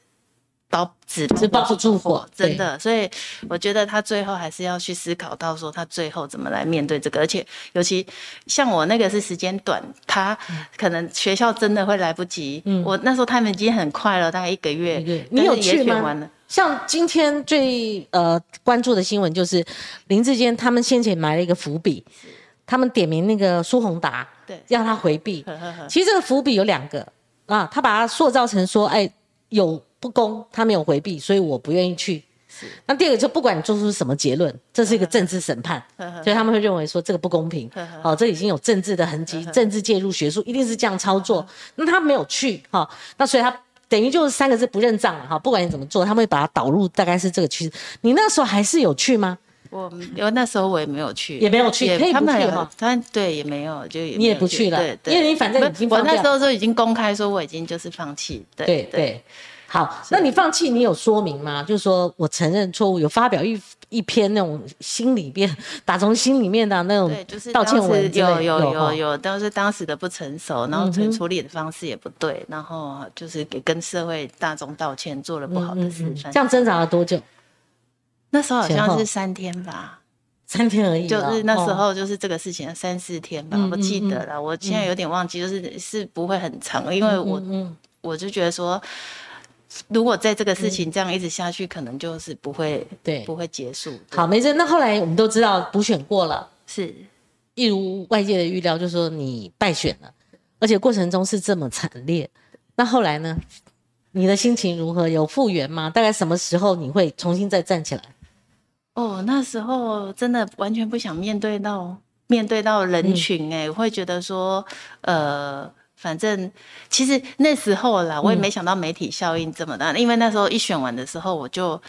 包纸是包不住火，真的，所以我觉得他最后还是要去思考到说他最后怎么来面对这个，而且尤其像我那个是时间短，他可能学校真的会来不及。嗯，我那时候他们已经很快了，大概一个月。你有去吗？像今天最呃关注的新闻就是林志坚他们先前埋了一个伏笔，他们点名那个苏宏达，对，让他回避。其实这个伏笔有两个啊，他把它塑造成说，哎，有。不公，他没有回避，所以我不愿意去。是，那第二个就不管你做出什么结论，这是一个政治审判，所以他们会认为说这个不公平。好，这已经有政治的痕迹，政治介入学术一定是这样操作。那他没有去，哈，那所以他等于就是三个字不认账了，哈。不管你怎么做，他们会把它导入，大概是这个趋势。你那时候还是有去吗？我因为那时候我也没有去，也没有去，可以不去哈。他对也没有，就你也不去了，对，因为你反正已经我那时候就已经公开说我已经就是放弃，对对。好，那你放弃，你有说明吗？就是说我承认错误，有发表一一篇那种心里面打从心里面的那种对，就是道歉文有有有有有，都是当时的不成熟，然后处处理的方式也不对，然后就是给跟社会大众道歉，做了不好的示范。这样挣扎了多久？那时候好像是三天吧，三天而已就，是那时哦。候就是这个事情三四天吧，嗯我记得了。我现在有点忘记，就是是不会很长，因为我我就觉得说，如果在这个事情这样一直下去，可能就是不会对不会结束。好，没事。那后来我们都知道补选过了，是一如外界的预料，就说你败选了，而且过程中是这么惨烈。那后来呢？你的心情如何？有复原吗？大概什么时候你会重新再站起来？哦，那时候真的完全不想面对到面对到人群、哎、我会觉得说，呃。反正其实那时候啦，我也没想到媒体效应这么大，因为那时候一选完的时候，我就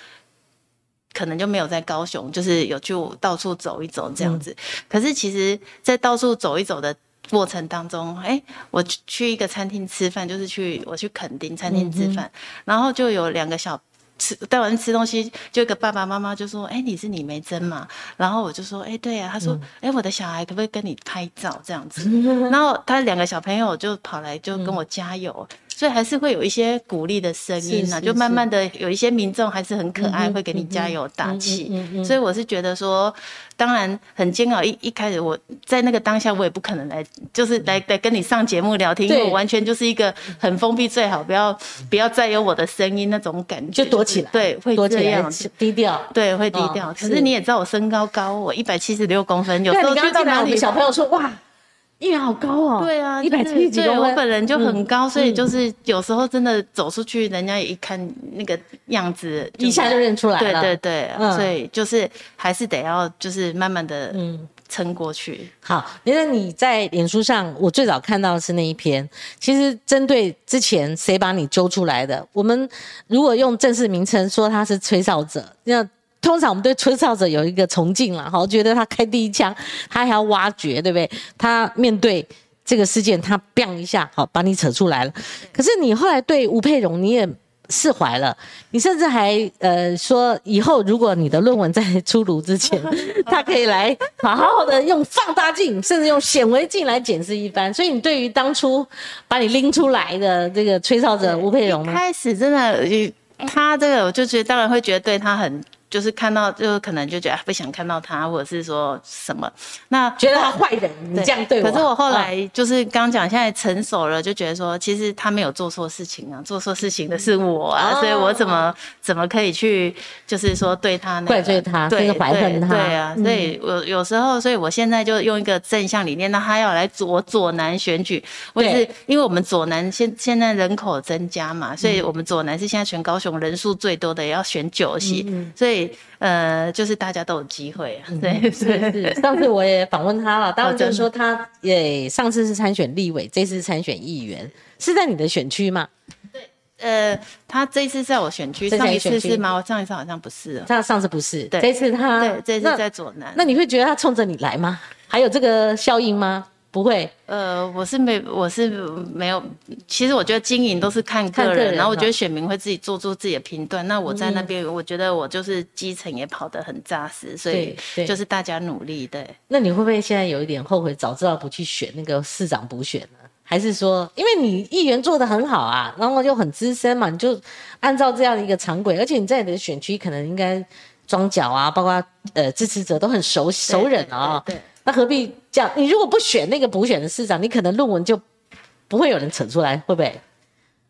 可能就没有在高雄，就是有去到处走一走这样子。可是其实，在到处走一走的过程当中，哎、我去去一个餐厅吃饭，就是去我去垦丁餐厅吃饭，然后就有两个小吃带完吃东西，就一个爸爸妈妈就说：“哎、你是李梅珍嘛？”然后我就说：“哎、对啊。”他说：“哎、我的小孩可不可以跟你拍照这样子？”然后他两个小朋友就跑来就跟我加油。所以还是会有一些鼓励的声音啊，是是就慢慢的有一些民众还是很可爱，会给你加油打气。所以我是觉得说，当然很煎熬。一一开始我在那个当下，我也不可能来，就是来来跟你上节目聊天，因为我完全就是一个很封闭，最好不要不要再有我的声音那种感觉，就躲起来，对，会躲起来这样，，低调。对，会低哦调。可是是你也知道我身高高，我一百七十六公分，有对，时候去到哪里小朋友说：“哇，一元好高哦。”对啊，一百七十几对公分。我本人就很高，所以嗯就是有时候真的走出去，人家也一看那个样子，一下就认出来对了。对对，嗯所以就是还是得要就是慢慢的嗯。撑过去。好，因为你在脸书上，我最早看到的是那一篇。其实针对之前谁把你揪出来的，我们如果用正式名称说他是吹哨者，那通常我们对吹哨者有一个崇敬啦，哈，觉得他开第一枪，他还要挖掘，对不对？他面对这个事件，他 biang 一下，好，把你扯出来了。可是你后来对吴佩荣，你也。释怀了，你甚至还呃说，以后如果你的论文在出炉之前，他可以来好好的用放大镜，甚至用显微镜来检视一番。所以你对于当初把你拎出来的这个吹哨者吴佩荣开始真的，他这个我就觉得，当然会觉得对他很。就是看到，就可能就觉得啊不想看到他，或者是说什么，那觉得他坏人，你这样对我。可是我后啊来就是刚讲，现在成熟了，就觉得说，其实他没有做错事情啊，做错事情的是我啊，哦。所以我怎么怎么可以去，就是说对他、那个、怪罪他对甚至怀恨他。对对啊，嗯。所以我有时候，所以我现在就用一个正向理念，那他要来左左南选举，我也是因为我们左南现现在人口增加嘛，所嗯以我们左南是现在全高雄人数最多的，也要选九席，嗯。所以呃，就是大家都有机会啊，对是。是，上次我也访问他了，当然哦真的就是说他也上次是参选立委，这次是参选议员，是在你的选区吗？呃，他这一次在我选区，上一次是吗？我上一次好像不是哦。他上次不是，对这次他对，这次在左南。那你会觉得他冲着你来吗？还有这个效应吗？不会，呃，我是没，我是没有。其实我觉得经营都是看个人，看个人然后我觉得选民会自己做出自己的评断。那我在那边，我觉得我就是基层也跑得很扎实，所以就是大家努力。对，那你会不会现在有一点后悔，早知道不去选那个市长补选呢？还是说，因为你议员做的很好啊，然后又很资深嘛，你就按照这样的一个常轨，而且你在你的选区可能应该庄脚啊，包括呃支持者都很熟熟人啊、对对对那何必这样？你如果不选那个补选的市长，你可能论文就不会有人扯出来，会不会？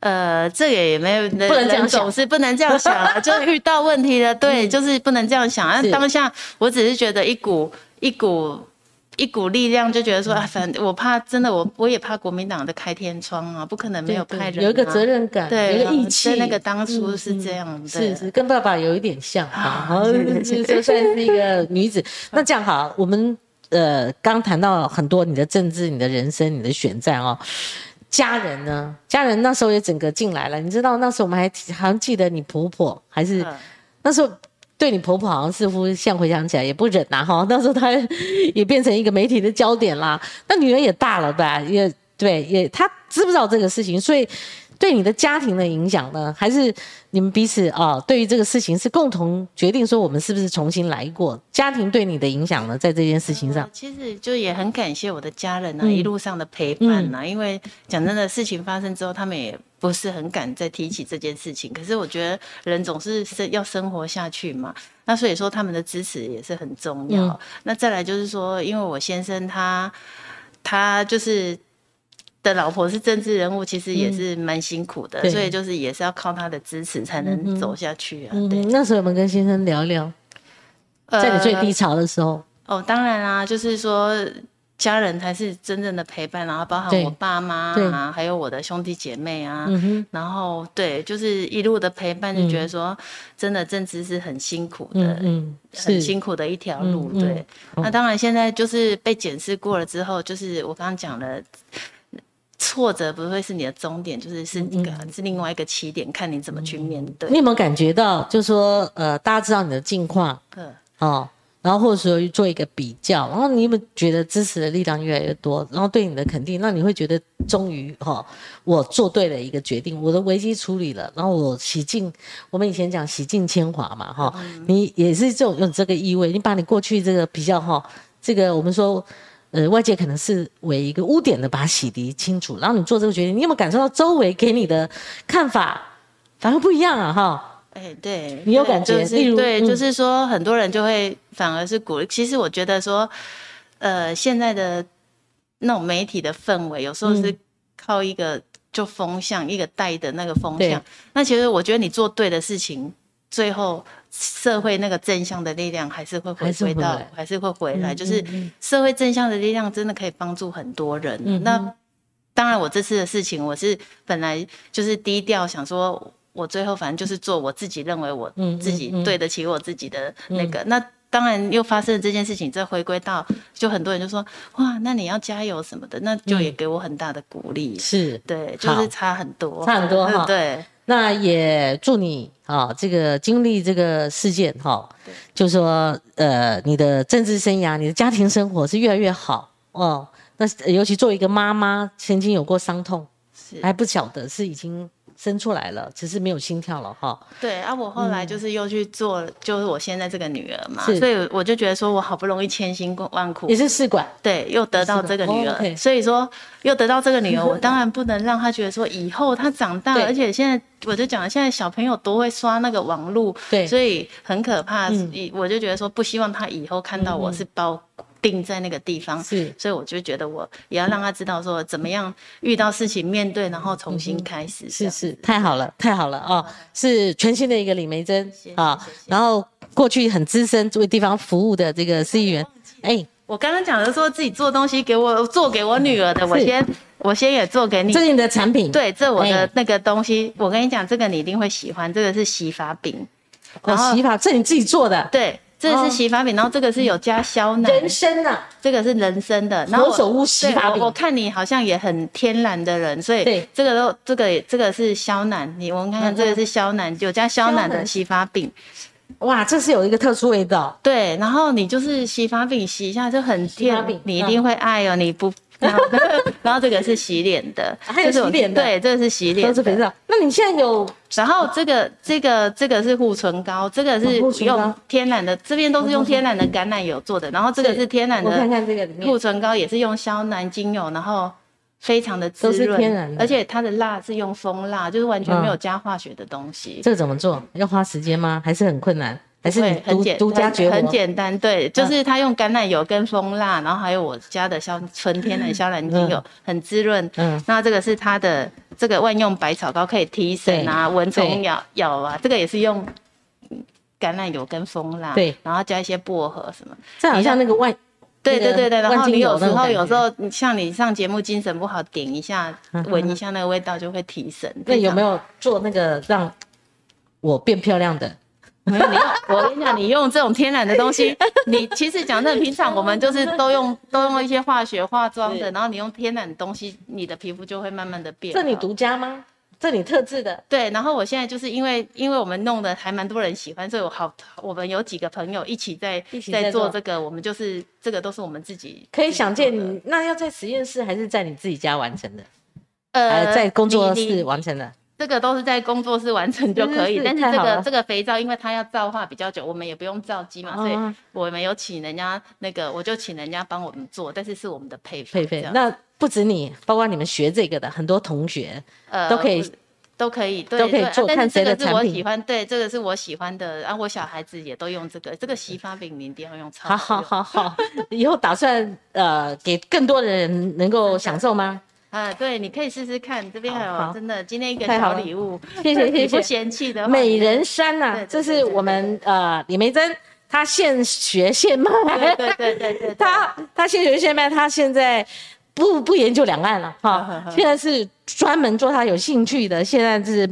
呃，这个也没有，不能这样想总是不能这样想啊，就是遇到问题了，对，就是不能这样想啊。当下我只是觉得一股一股一股力量，就觉得说啊，反正我怕真的，我我也怕国民党的开天窗啊，不可能没有派人、啊，有一个责任感，对，有一个义气，那个当初是这样，对是是，跟爸爸有一点像啊，啊是是就算是一个女子。那这样好，我们呃刚谈到很多你的政治、你的人生、你的选战哦。家人呢？家人那时候也整个进来了。你知道那时候我们还好像记得你婆婆，还是、嗯那时候对你婆婆好像似乎现在回想起来也不忍呐、哈。那时候她也变成一个媒体的焦点啦。那女儿也大了吧？也对，也她知不知道这个事情？所以对你的家庭的影响呢？还是你们彼此啊，对于这个事情是共同决定说我们是不是重新来过？家庭对你的影响呢，在这件事情上，其实就也很感谢我的家人啊，嗯一路上的陪伴啊。因为讲真的，事情发生之后，他们也不是很敢再提起这件事情。可是我觉得人总是生要生活下去嘛，那所以说他们的支持也是很重要。嗯那再来就是说，因为我先生他他就是。的老婆是政治人物，其实也是蛮辛苦的，嗯所以就是也是要靠他的支持才嗯能走下去啊。对，嗯，那时候有没有跟先生聊聊，在你最低潮的时候？哦，当然啦，就是说家人才是真正的陪伴，然后包含我爸妈啊，还有我的兄弟姐妹啊，嗯，然后对，就是一路的陪伴，就觉得说真的政治是很辛苦的。嗯嗯，很辛苦的一条路，对。那当然，现在就是被检视过了之后，就是我刚刚讲了，挫折不会是你的终点，就是是一个、是另外一个起点，看你怎么去面对。你有没有感觉到，就说呃，大家知道你的近况嗯哦，然后或者说做一个比较，然后你有没有觉得支持的力量越来越多，然后对你的肯定，那你会觉得终于哈、哦，我做对了一个决定，我的危机处理了，然后我洗尽，我们以前讲洗尽铅华嘛哈、你也是这种有这个意味，你把你过去这个比较哈、这个我们说。呃，外界可能是为一个污点的把它洗涤清楚，然后你做这个决定，你有没有感受到周围给你的看法反而不一样啊？哈，哎，对，你有感觉对，嗯就是说很多人就会反而是鼓励。其实我觉得说，呃，现在的那种媒体的氛围，有时候是嗯靠一个就风向，一个带的那个风向。那其实我觉得你做对的事情，最后社会那个正向的力量还是会回归到还是会回来。嗯就是社会正向的力量真的可以帮助很多人。嗯那当然，我这次的事情，我是本来就是低调，想说我最后反正就是做我自己认为我自己嗯。对得起我自己的那个。那当然又发生了这件事情，再回归到，就很多人就说哇，那你要加油什么的，那就也给我很大的鼓励。是。对，就是差很多，差很多哈。对，那也祝你啊，这个经历这个事件哈，就说呃，你的政治生涯、你的家庭生活是越来越好哦。那呃尤其作为一个妈妈，曾经有过伤痛，还不晓得是已经生出来了，只是没有心跳了哈。对啊，我后来就是又去做，就是我现在这个女儿嘛，所以我就觉得说我好不容易千辛万苦也，是试管，对，又得到这个女哦儿所以说又得到这个女儿，我 当然不能让她觉得说以后她长大了，而且现在我就讲，现在小朋友都会刷那个网络，对。所以很可怕，嗯。以我就觉得说不希望她以后看到我是包定在那个地方，是。所以我就觉得我也要让他知道说怎么样遇到事情面对，然后重新开始，是是，太好了，太好了哦，是全新的一个李梅珍啊。然后过去很资深为地方服务的这个市议员，哎，我刚刚讲的说自己做东西给我做给我女儿的，我先我先也做给你。这。是你的产品，对，这我的哎。那个东西，我跟你讲，这个你一定会喜欢。这个是洗发饼，哦，然后洗发，这你自己做的，对，这个是洗发饼，然后这个是有加肖奶，人参啊，这个是人参的。然后洗发饼我我看你好像也很天然的人，所以对。这个都这个这个是肖楠，你我们看看嗯这个是肖楠，有加肖楠的洗发饼。哇，这是有一个特殊味道，对，然后你就是洗发饼洗一下就很洗发饼甜，你一定会爱哦，你不。然后，然后这个是洗脸的，还有这是洗脸的对，这个是洗脸。都是肥皂。那你现在有 然后这个这个这个是护唇膏，这个是用天然的，这边都是用天然的橄榄油做的。然后这个是天然的看这个护唇膏，也是用肖楠精油，然后非常的滋润，天然的而且它的蜡是用蜂蜡，就是完全没有嗯加化学的东西。这个怎么做？要花时间吗？还是很困难？还是对，很简独独家绝很很？简单，对，就是他用橄榄油跟蜂蜡，然后还有我家的消纯天然香兰精油，很滋润。嗯，那这个是它的这个万用百草膏，可以提神啊，蚊虫咬咬啊，这个也是用嗯橄榄油跟蜂蜡，对，然后加一些薄荷什么。这好像那个万对对对对，然后你有时候有时候像你上节目精神不好，点一下闻一下那个味道就会提神。那有没？有做那个让我变漂亮的？没有，你用我跟你讲，你用这种天然的东西，你其实讲真的，平常我们就是都用都用一些化学化妆的，然后你用天然的东西，你的皮肤就会慢慢的变。这你独家吗？这你特制的？对，然后我现在就是因为因为我们弄的还蛮多人喜欢，所以我好我们有几个朋友一起在一起在在做做这个，我们就是这个都是我们自己可以想见你那要在实验室还是在你自己家完成的？呃，在工作室完成的。这个都是在工作室完成就可以，是是但是这个这个肥皂，因为它要皂化比较久，我们也不用皂机嘛，所以嗯我们有请人家那个，我就请人家帮我们做，但是是我们的配方佩佩这，样。那不止你，包括你们学这个的很多同学，呃都可以都可以，对都可以做看谁是这个是的产品我喜欢，对，这个是我喜欢的，然后我小孩子也都用这个，这个洗发饼你一定要用超好好好好，以后打算呃给更多的人能够享受吗？啊，对，你可以试试看，这边还有真的今天一个小礼物，谢谢谢你不谢。嫌弃的美人山呐、对对这是我们呃李梅珍她现学现卖，对对对对对，她她现学现卖，她现在不不研究两岸了哈，现在是专门做他有兴趣的，现在是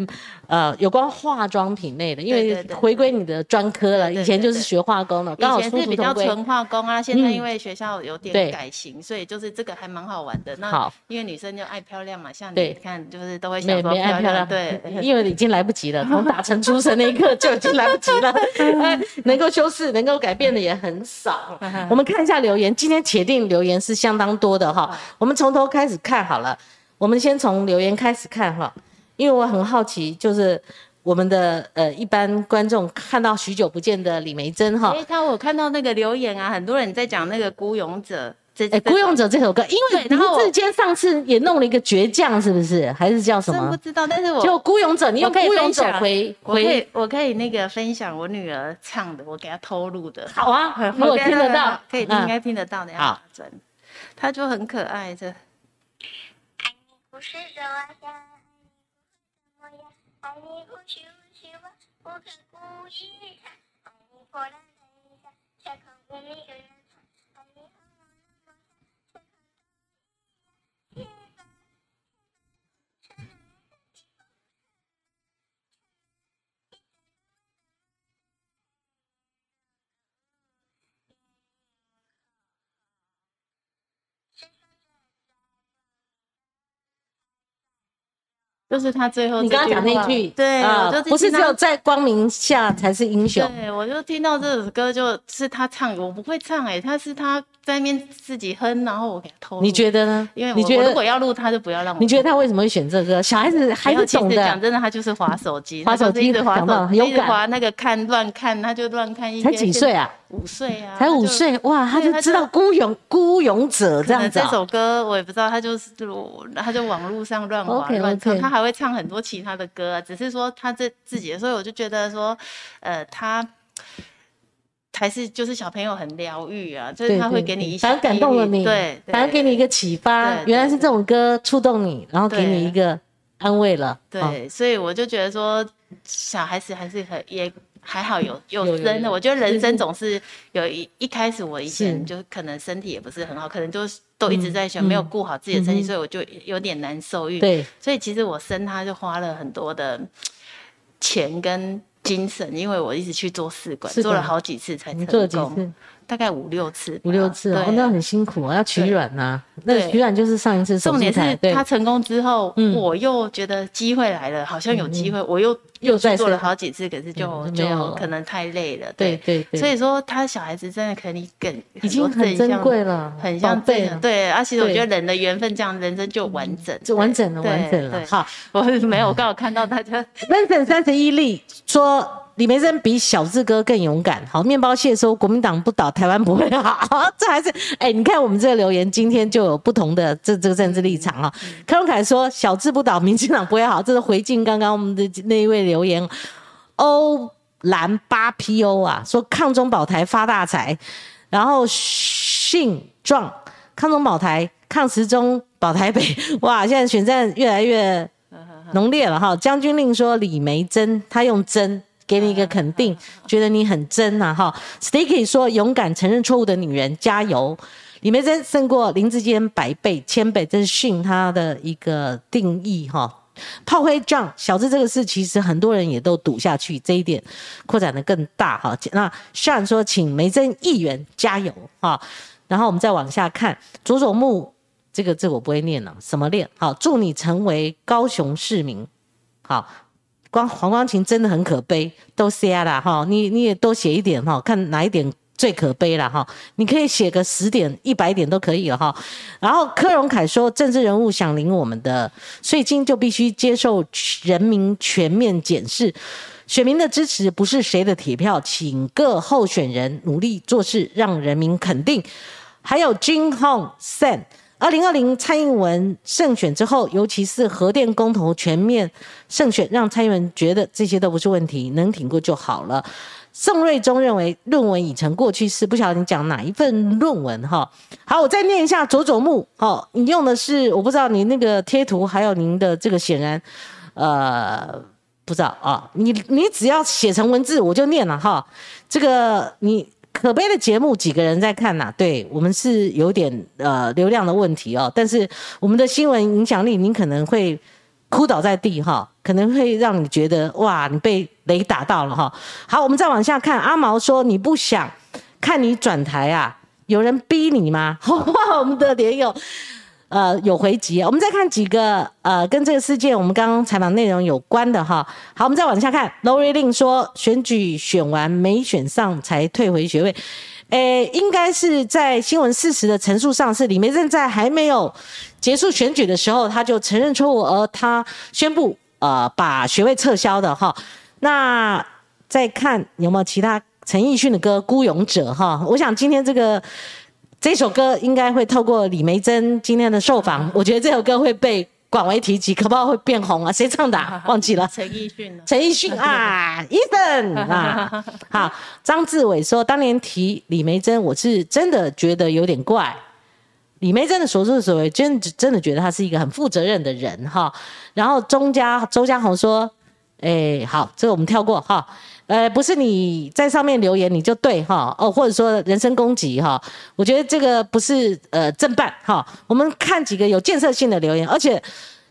呃有关化妆品类的，因为回归你的专科了，以前就是对学化工的，刚好以前。是比较纯化工啊，现在嗯。因为学校有对。点改型，所以就是这个还蛮好玩的。那好。因为女生就爱漂亮嘛，像你看就是都会没想说没爱漂亮，对，因为已经来不及了，从打成出生那一刻 就已经来不及了，呃 能够修饰、能够改变的也很少。我们看一下留言，今天铁定留言是相当多的哈，我们从头开始看好了，我们先从留言开始看哈，因为我很好奇，就是我们的呃一般观众看到许久不见的李梅珍哈，哎，他我看到那个留言啊，很多人在讲那个孤勇者，这哎，《孤勇者》这首歌，因为林对然后志坚上次也弄了一个倔强，是不是？还是叫什么？真不知道，但是我就《孤勇者》，你用《我可以孤勇者分享》回我可回以我可以那个分享我女儿唱的，我给她偷录的，好啊，如果听得到，可以听，应嗯该听得到的。好，真，她就很可爱，这不是手啊呀，爱你不是什么呀？爱你不是无须我不可故意看，爱你破烂的衣裳，却看不明的人爱你和我的梦想，却看不见。就是他最后你刚刚讲那句，对，啊我就不是只有在光明下才是英雄，对，我就听到这首歌，就是他唱，我不会唱哎、他是他在那边自己哼，然后我给他偷。你觉得呢？因为我你觉得如果要录，他就不要让我。你觉得他为什么会选这个歌？小孩子还是懂的讲，真的，他就是滑手机，滑手机一直滑手机，一直滑那个看乱看，他就乱看一些。才几岁？啊？五岁啊，才五岁，哇，他就知道孤勇孤勇者这样子这。首歌我也不知道，他就是他就网络上乱滑乱唱他还会唱很多其他的歌啊，只是说他这自己的，所以我就觉得说，呃，他还是就是小朋友很疗愈啊，就是他会给你一些反正感动了你，对，反正给你一个启发原来是这种歌触动你，然后给你一个安慰了。对，哦所以我就觉得说，小孩子还是很也还好有有生的。我觉得人生总是有一一开始我以前就可能身体也不是很好，可能就是都一直在想嗯没有顾好自己的身体，嗯所以我就有点难受孕。对，所以其实我生他就花了很多的钱跟精神，因为我一直去做试管，做了好几次才成功，次？大概五六次，五六次那很辛苦啊，要取卵呐。那对。取卵就是上一次重点，是他成功之后，嗯。我又觉得机会来了，好像有机会，我又又再做了好几次，可是就嗯就可能太累了。对对。对，所以说他小孩子真的可以更已经很珍贵，了，很像宝贝了，这样对。而且我对觉得人的缘分这样，人生就完整，就完整了，对完整了。好。我没有，我刚好看到大家 Vincent 三十一例说李梅珍比小智哥更勇敢。好，面包蟹说国民党不倒，台湾不会好。这还是哎，你看我们这个留言，今天就有不同的这这个政治立场啊。柯文凯说小智不倒，民进党不会好，这是回敬刚刚我们的那一位留言。欧蓝八 PO 啊，说抗中保台发大财，然后信壮抗中保台抗时中保台北，哇，现在选战越来越浓烈了哈。将军令说李梅珍，他用真。给你一个肯定，觉得你很真呐、哈。Sticky 说勇敢承认错误的女人，加油！李梅珍胜过林志坚百倍千倍，这是训他的一个定义哈。炮灰仗小智这个事，其实很多人也都赌下去，这一点扩展的更大哈。那 Sean 说，请梅珍议员加油哈。然后我们再往下看，佐佐木这个字我不会念了，什么念？好，祝你成为高雄市民。好，光黄光琴真的很可悲，都瞎啦哈。你你也多写一点哈，看哪一点最可悲了哈。你可以写个十点、一百点都可以了哈。然后柯荣凯说，政治人物想领我们的税金，就必须接受人民全面检视。选民的支持不是谁的铁票，请各候选人努力做事，让人民肯定。还有金 Hong Sen，二零二零蔡英文胜选之后，尤其是核电公投全面胜选，让蔡英文觉得这些都不是问题，能挺过就好了。宋瑞忠认为论文已成过去式，不晓得你讲哪一份论文哈？好，我再念一下佐佐木，哦，你用的是我不知道你那个贴图，还有您的这个显然，呃。不知道啊，你你只要写成文字，我就念了哈。这个你可悲的节目几个人在看呐？对我们是有点呃流量的问题哦，但是我们的新闻影响力，您可能会哭倒在地哈，可能会让你觉得哇，你被雷打到了哈。好，我们再往下看，阿毛说你不想看你转台啊？有人逼你吗？哇，我们的连友。呃，有回击。我们再看几个呃，跟这个事件我们刚刚采访内容有关的哈。好，我们再往下看。罗瑞令说，选举选完没选上才退回学位。诶，应该是在新闻事实的陈述上，是李梅正在还没有结束选举的时候，他就承认错误，而他宣布呃把学位撤销的哈。那再看有没有其他陈奕迅的歌《孤勇者》哈。我想今天这个。这首歌应该会透过李梅珍今天的受访，我觉得这首歌会被广为提及，可不好会变红啊？谁唱的？忘记了。陈奕迅。陈奕迅啊，Ethan 啊，好。张志伟说，当年提李梅珍，我是真的觉得有点怪。李梅珍的所作所为，真真的觉得他是一个很负责任的人哈。然后钟家周家宏说，哎，好，这个我们跳过哈。呃，不是你在上面留言你就对哈哦，或者说人身攻击哈，我觉得这个不是呃正办哈。我们看几个有建设性的留言，而且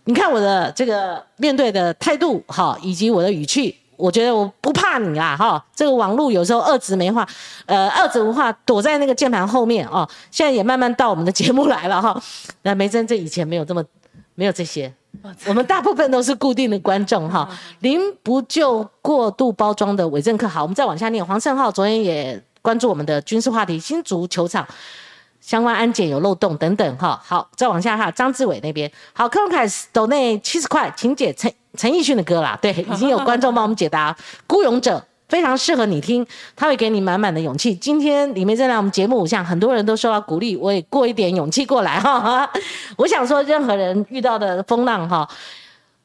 你看我的这个面对的态度哈，以及我的语气，我觉得我不怕你啦哈。这个网络有时候二字没话，呃二字无话躲在那个键盘后面哦，现在也慢慢到我们的节目来了哈。那梅珍这以前没有这么没有这些。我们大部分都是固定的观众哈，您不就过度包装的伪政客？好，我们再往下念。黄胜浩昨天也关注我们的军事话题，新足球场相关安检有漏洞等等哈。好，再往下哈，张志伟那边好，柯文凯斯抖内七十块，请解陈陈奕迅的歌啦。对，已经有观众帮我们解答《孤勇者》。非常适合你听，他会给你满满的勇气。今天李梅在来我们节目，像很多人都受到鼓励，我也过一点勇气过来哈。我想说，任何人遇到的风浪哈，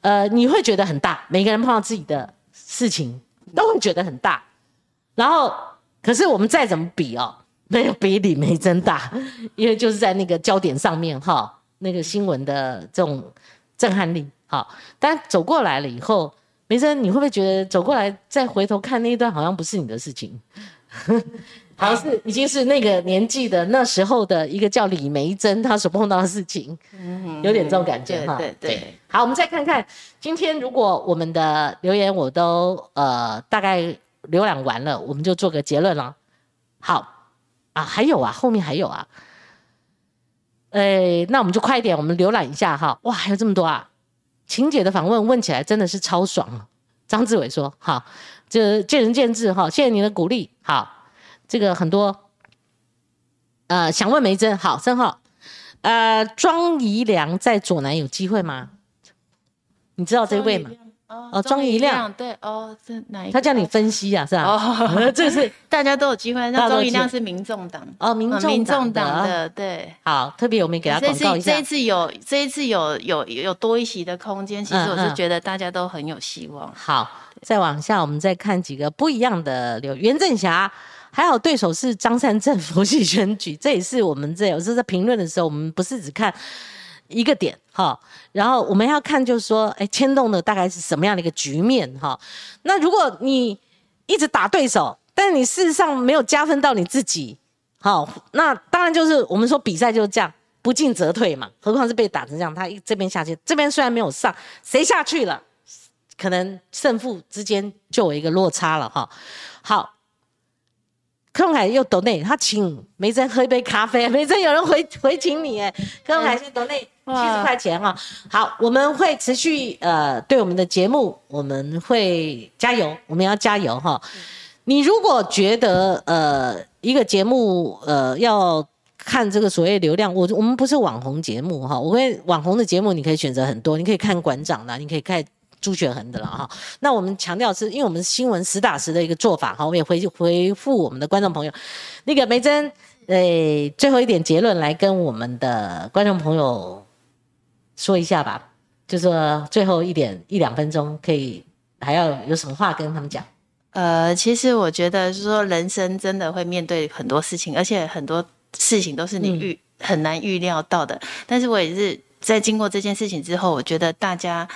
呃，你会觉得很大。每个人碰到自己的事情都会觉得很大。然后，可是我们再怎么比哦，没有比李梅真大，因为就是在那个焦点上面哈，那个新闻的这种震撼力好，但走过来了以后。梅珍，你会不会觉得走过来再回头看那一段，好像不是你的事情？好像是已经是那个年纪的那时候的一个叫李梅珍，她所碰到的事情，有点这种感觉哈。对对。好，我们再看看今天，如果我们的留言我都呃大概浏览完了，我们就做个结论了。好啊，还有啊，后面还有啊。哎，那我们就快一点，我们浏览一下哈。哇，还有这么多啊！晴姐的访问问起来真的是超爽。张志伟说：“好，这见仁见智哈，谢谢你的鼓励。好，这个很多，呃，想问梅珍，好，申浩，呃，庄宜良在左南有机会吗？你知道这位吗？”哦，庄宜亮，对，哦，这哪一？他叫你分析啊，是吧？哦，这是大家都有机会。那庄宜亮是民众党哦，民众党的，对。好，特别我们给他广告一下。这一次有，这一次有有有多一席的空间，其实我是觉得大家都很有希望。好，再往下，我们再看几个不一样的刘袁振霞，还好对手是张善政佛系选举，这也是我们这有时候在评论的时候，我们不是只看。一个点哈，然后我们要看就是说，哎，牵动的大概是什么样的一个局面哈？那如果你一直打对手，但你事实上没有加分到你自己，好，那当然就是我们说比赛就是这样，不进则退嘛。何况是被打成这样，他一这边下去，这边虽然没有上，谁下去了，可能胜负之间就有一个落差了哈。好。柯文凯又抖内，他请梅珍喝一杯咖啡。梅珍有人回回请你哎，柯文凯先抖内七十块钱哈。好，我们会持续呃对我们的节目，我们会加油，我们要加油哈。你如果觉得呃一个节目，呃，要看这个所谓流量，我我们不是网红节目哈。我跟网红的节目，你可以选择很多，你可以看馆长的，你可以看朱雪恒的了哈。那我们强调是因为我们新闻实打实的一个做法哈，我们也回回复我们的观众朋友。那个梅珍，呃，最后一点结论来跟我们的观众朋友说一下吧，就说最后一点一两分钟，可以还要有什么话跟他们讲？呃，其实我觉得是说，人生真的会面对很多事情，而且很多事情都是你预、很难预料到的。但是我也是在经过这件事情之后，我觉得大家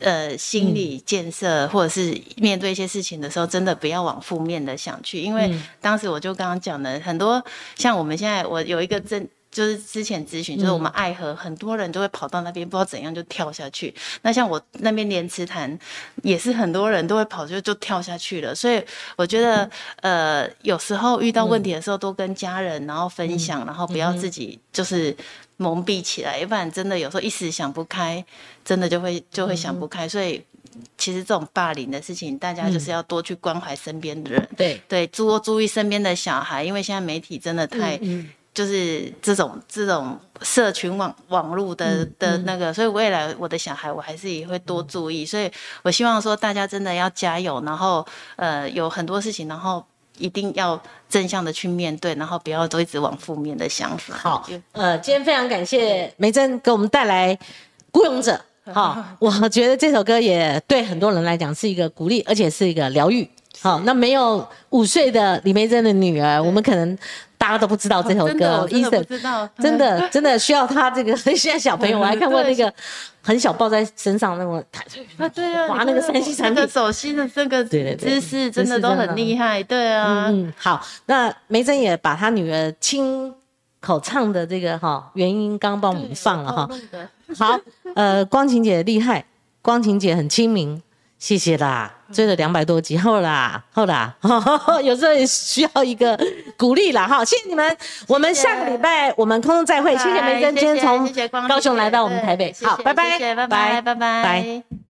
呃心理建设或者是面对一些事情的时候，真的不要往负面的想去，因为当时我就刚刚讲的很多，像我们现在我有一个真。就是之前咨询，就是我们爱河很多人都会跑到那边，不知道怎样就跳下去。那像我那边莲池潭，也是很多人都会跑就就跳下去了。所以我觉得，呃，有时候遇到问题的时候，多跟家人然后分享，然后不要自己就是蒙蔽起来，要不然真的有时候一时想不开，真的就会就会想不开。所以其实这种霸凌的事情，大家就是要多去关怀身边的人，对对，多注意身边的小孩，因为现在媒体真的太。就是这种这种社群网网络的的那个，所以未来我的小孩我还是也会多注意，所以我希望说大家真的要加油，然后呃有很多事情，然后一定要正向的去面对，然后不要都一直往负面的想法。好，呃，今天非常感谢梅珍给我们带来《孤勇者 》好，我觉得这首歌也对很多人来讲是一个鼓励，而且是一个疗愈。好，那没有五岁的李梅珍的女儿，我们可能。大家都不知道这首歌，医生知道，真的真的需要他这个 现在小朋友，我还看过那个很小抱在身上那种，啊对啊，划那个山西产品手心的这个姿势真的都很厉害，对啊。嗯，好，那梅珍也把她女儿亲口唱的这个哈原音刚帮我们放了哈。好，呃，光晴姐厉害，光晴姐很亲民。谢谢啦，追了两百多集，后啦，后啦，有时候也需要一个鼓励啦，哈，谢谢你们，我们下个礼拜我们空中再会，谢谢梅珍今天从高雄来到我们台北，好，拜拜，拜拜，拜拜，拜。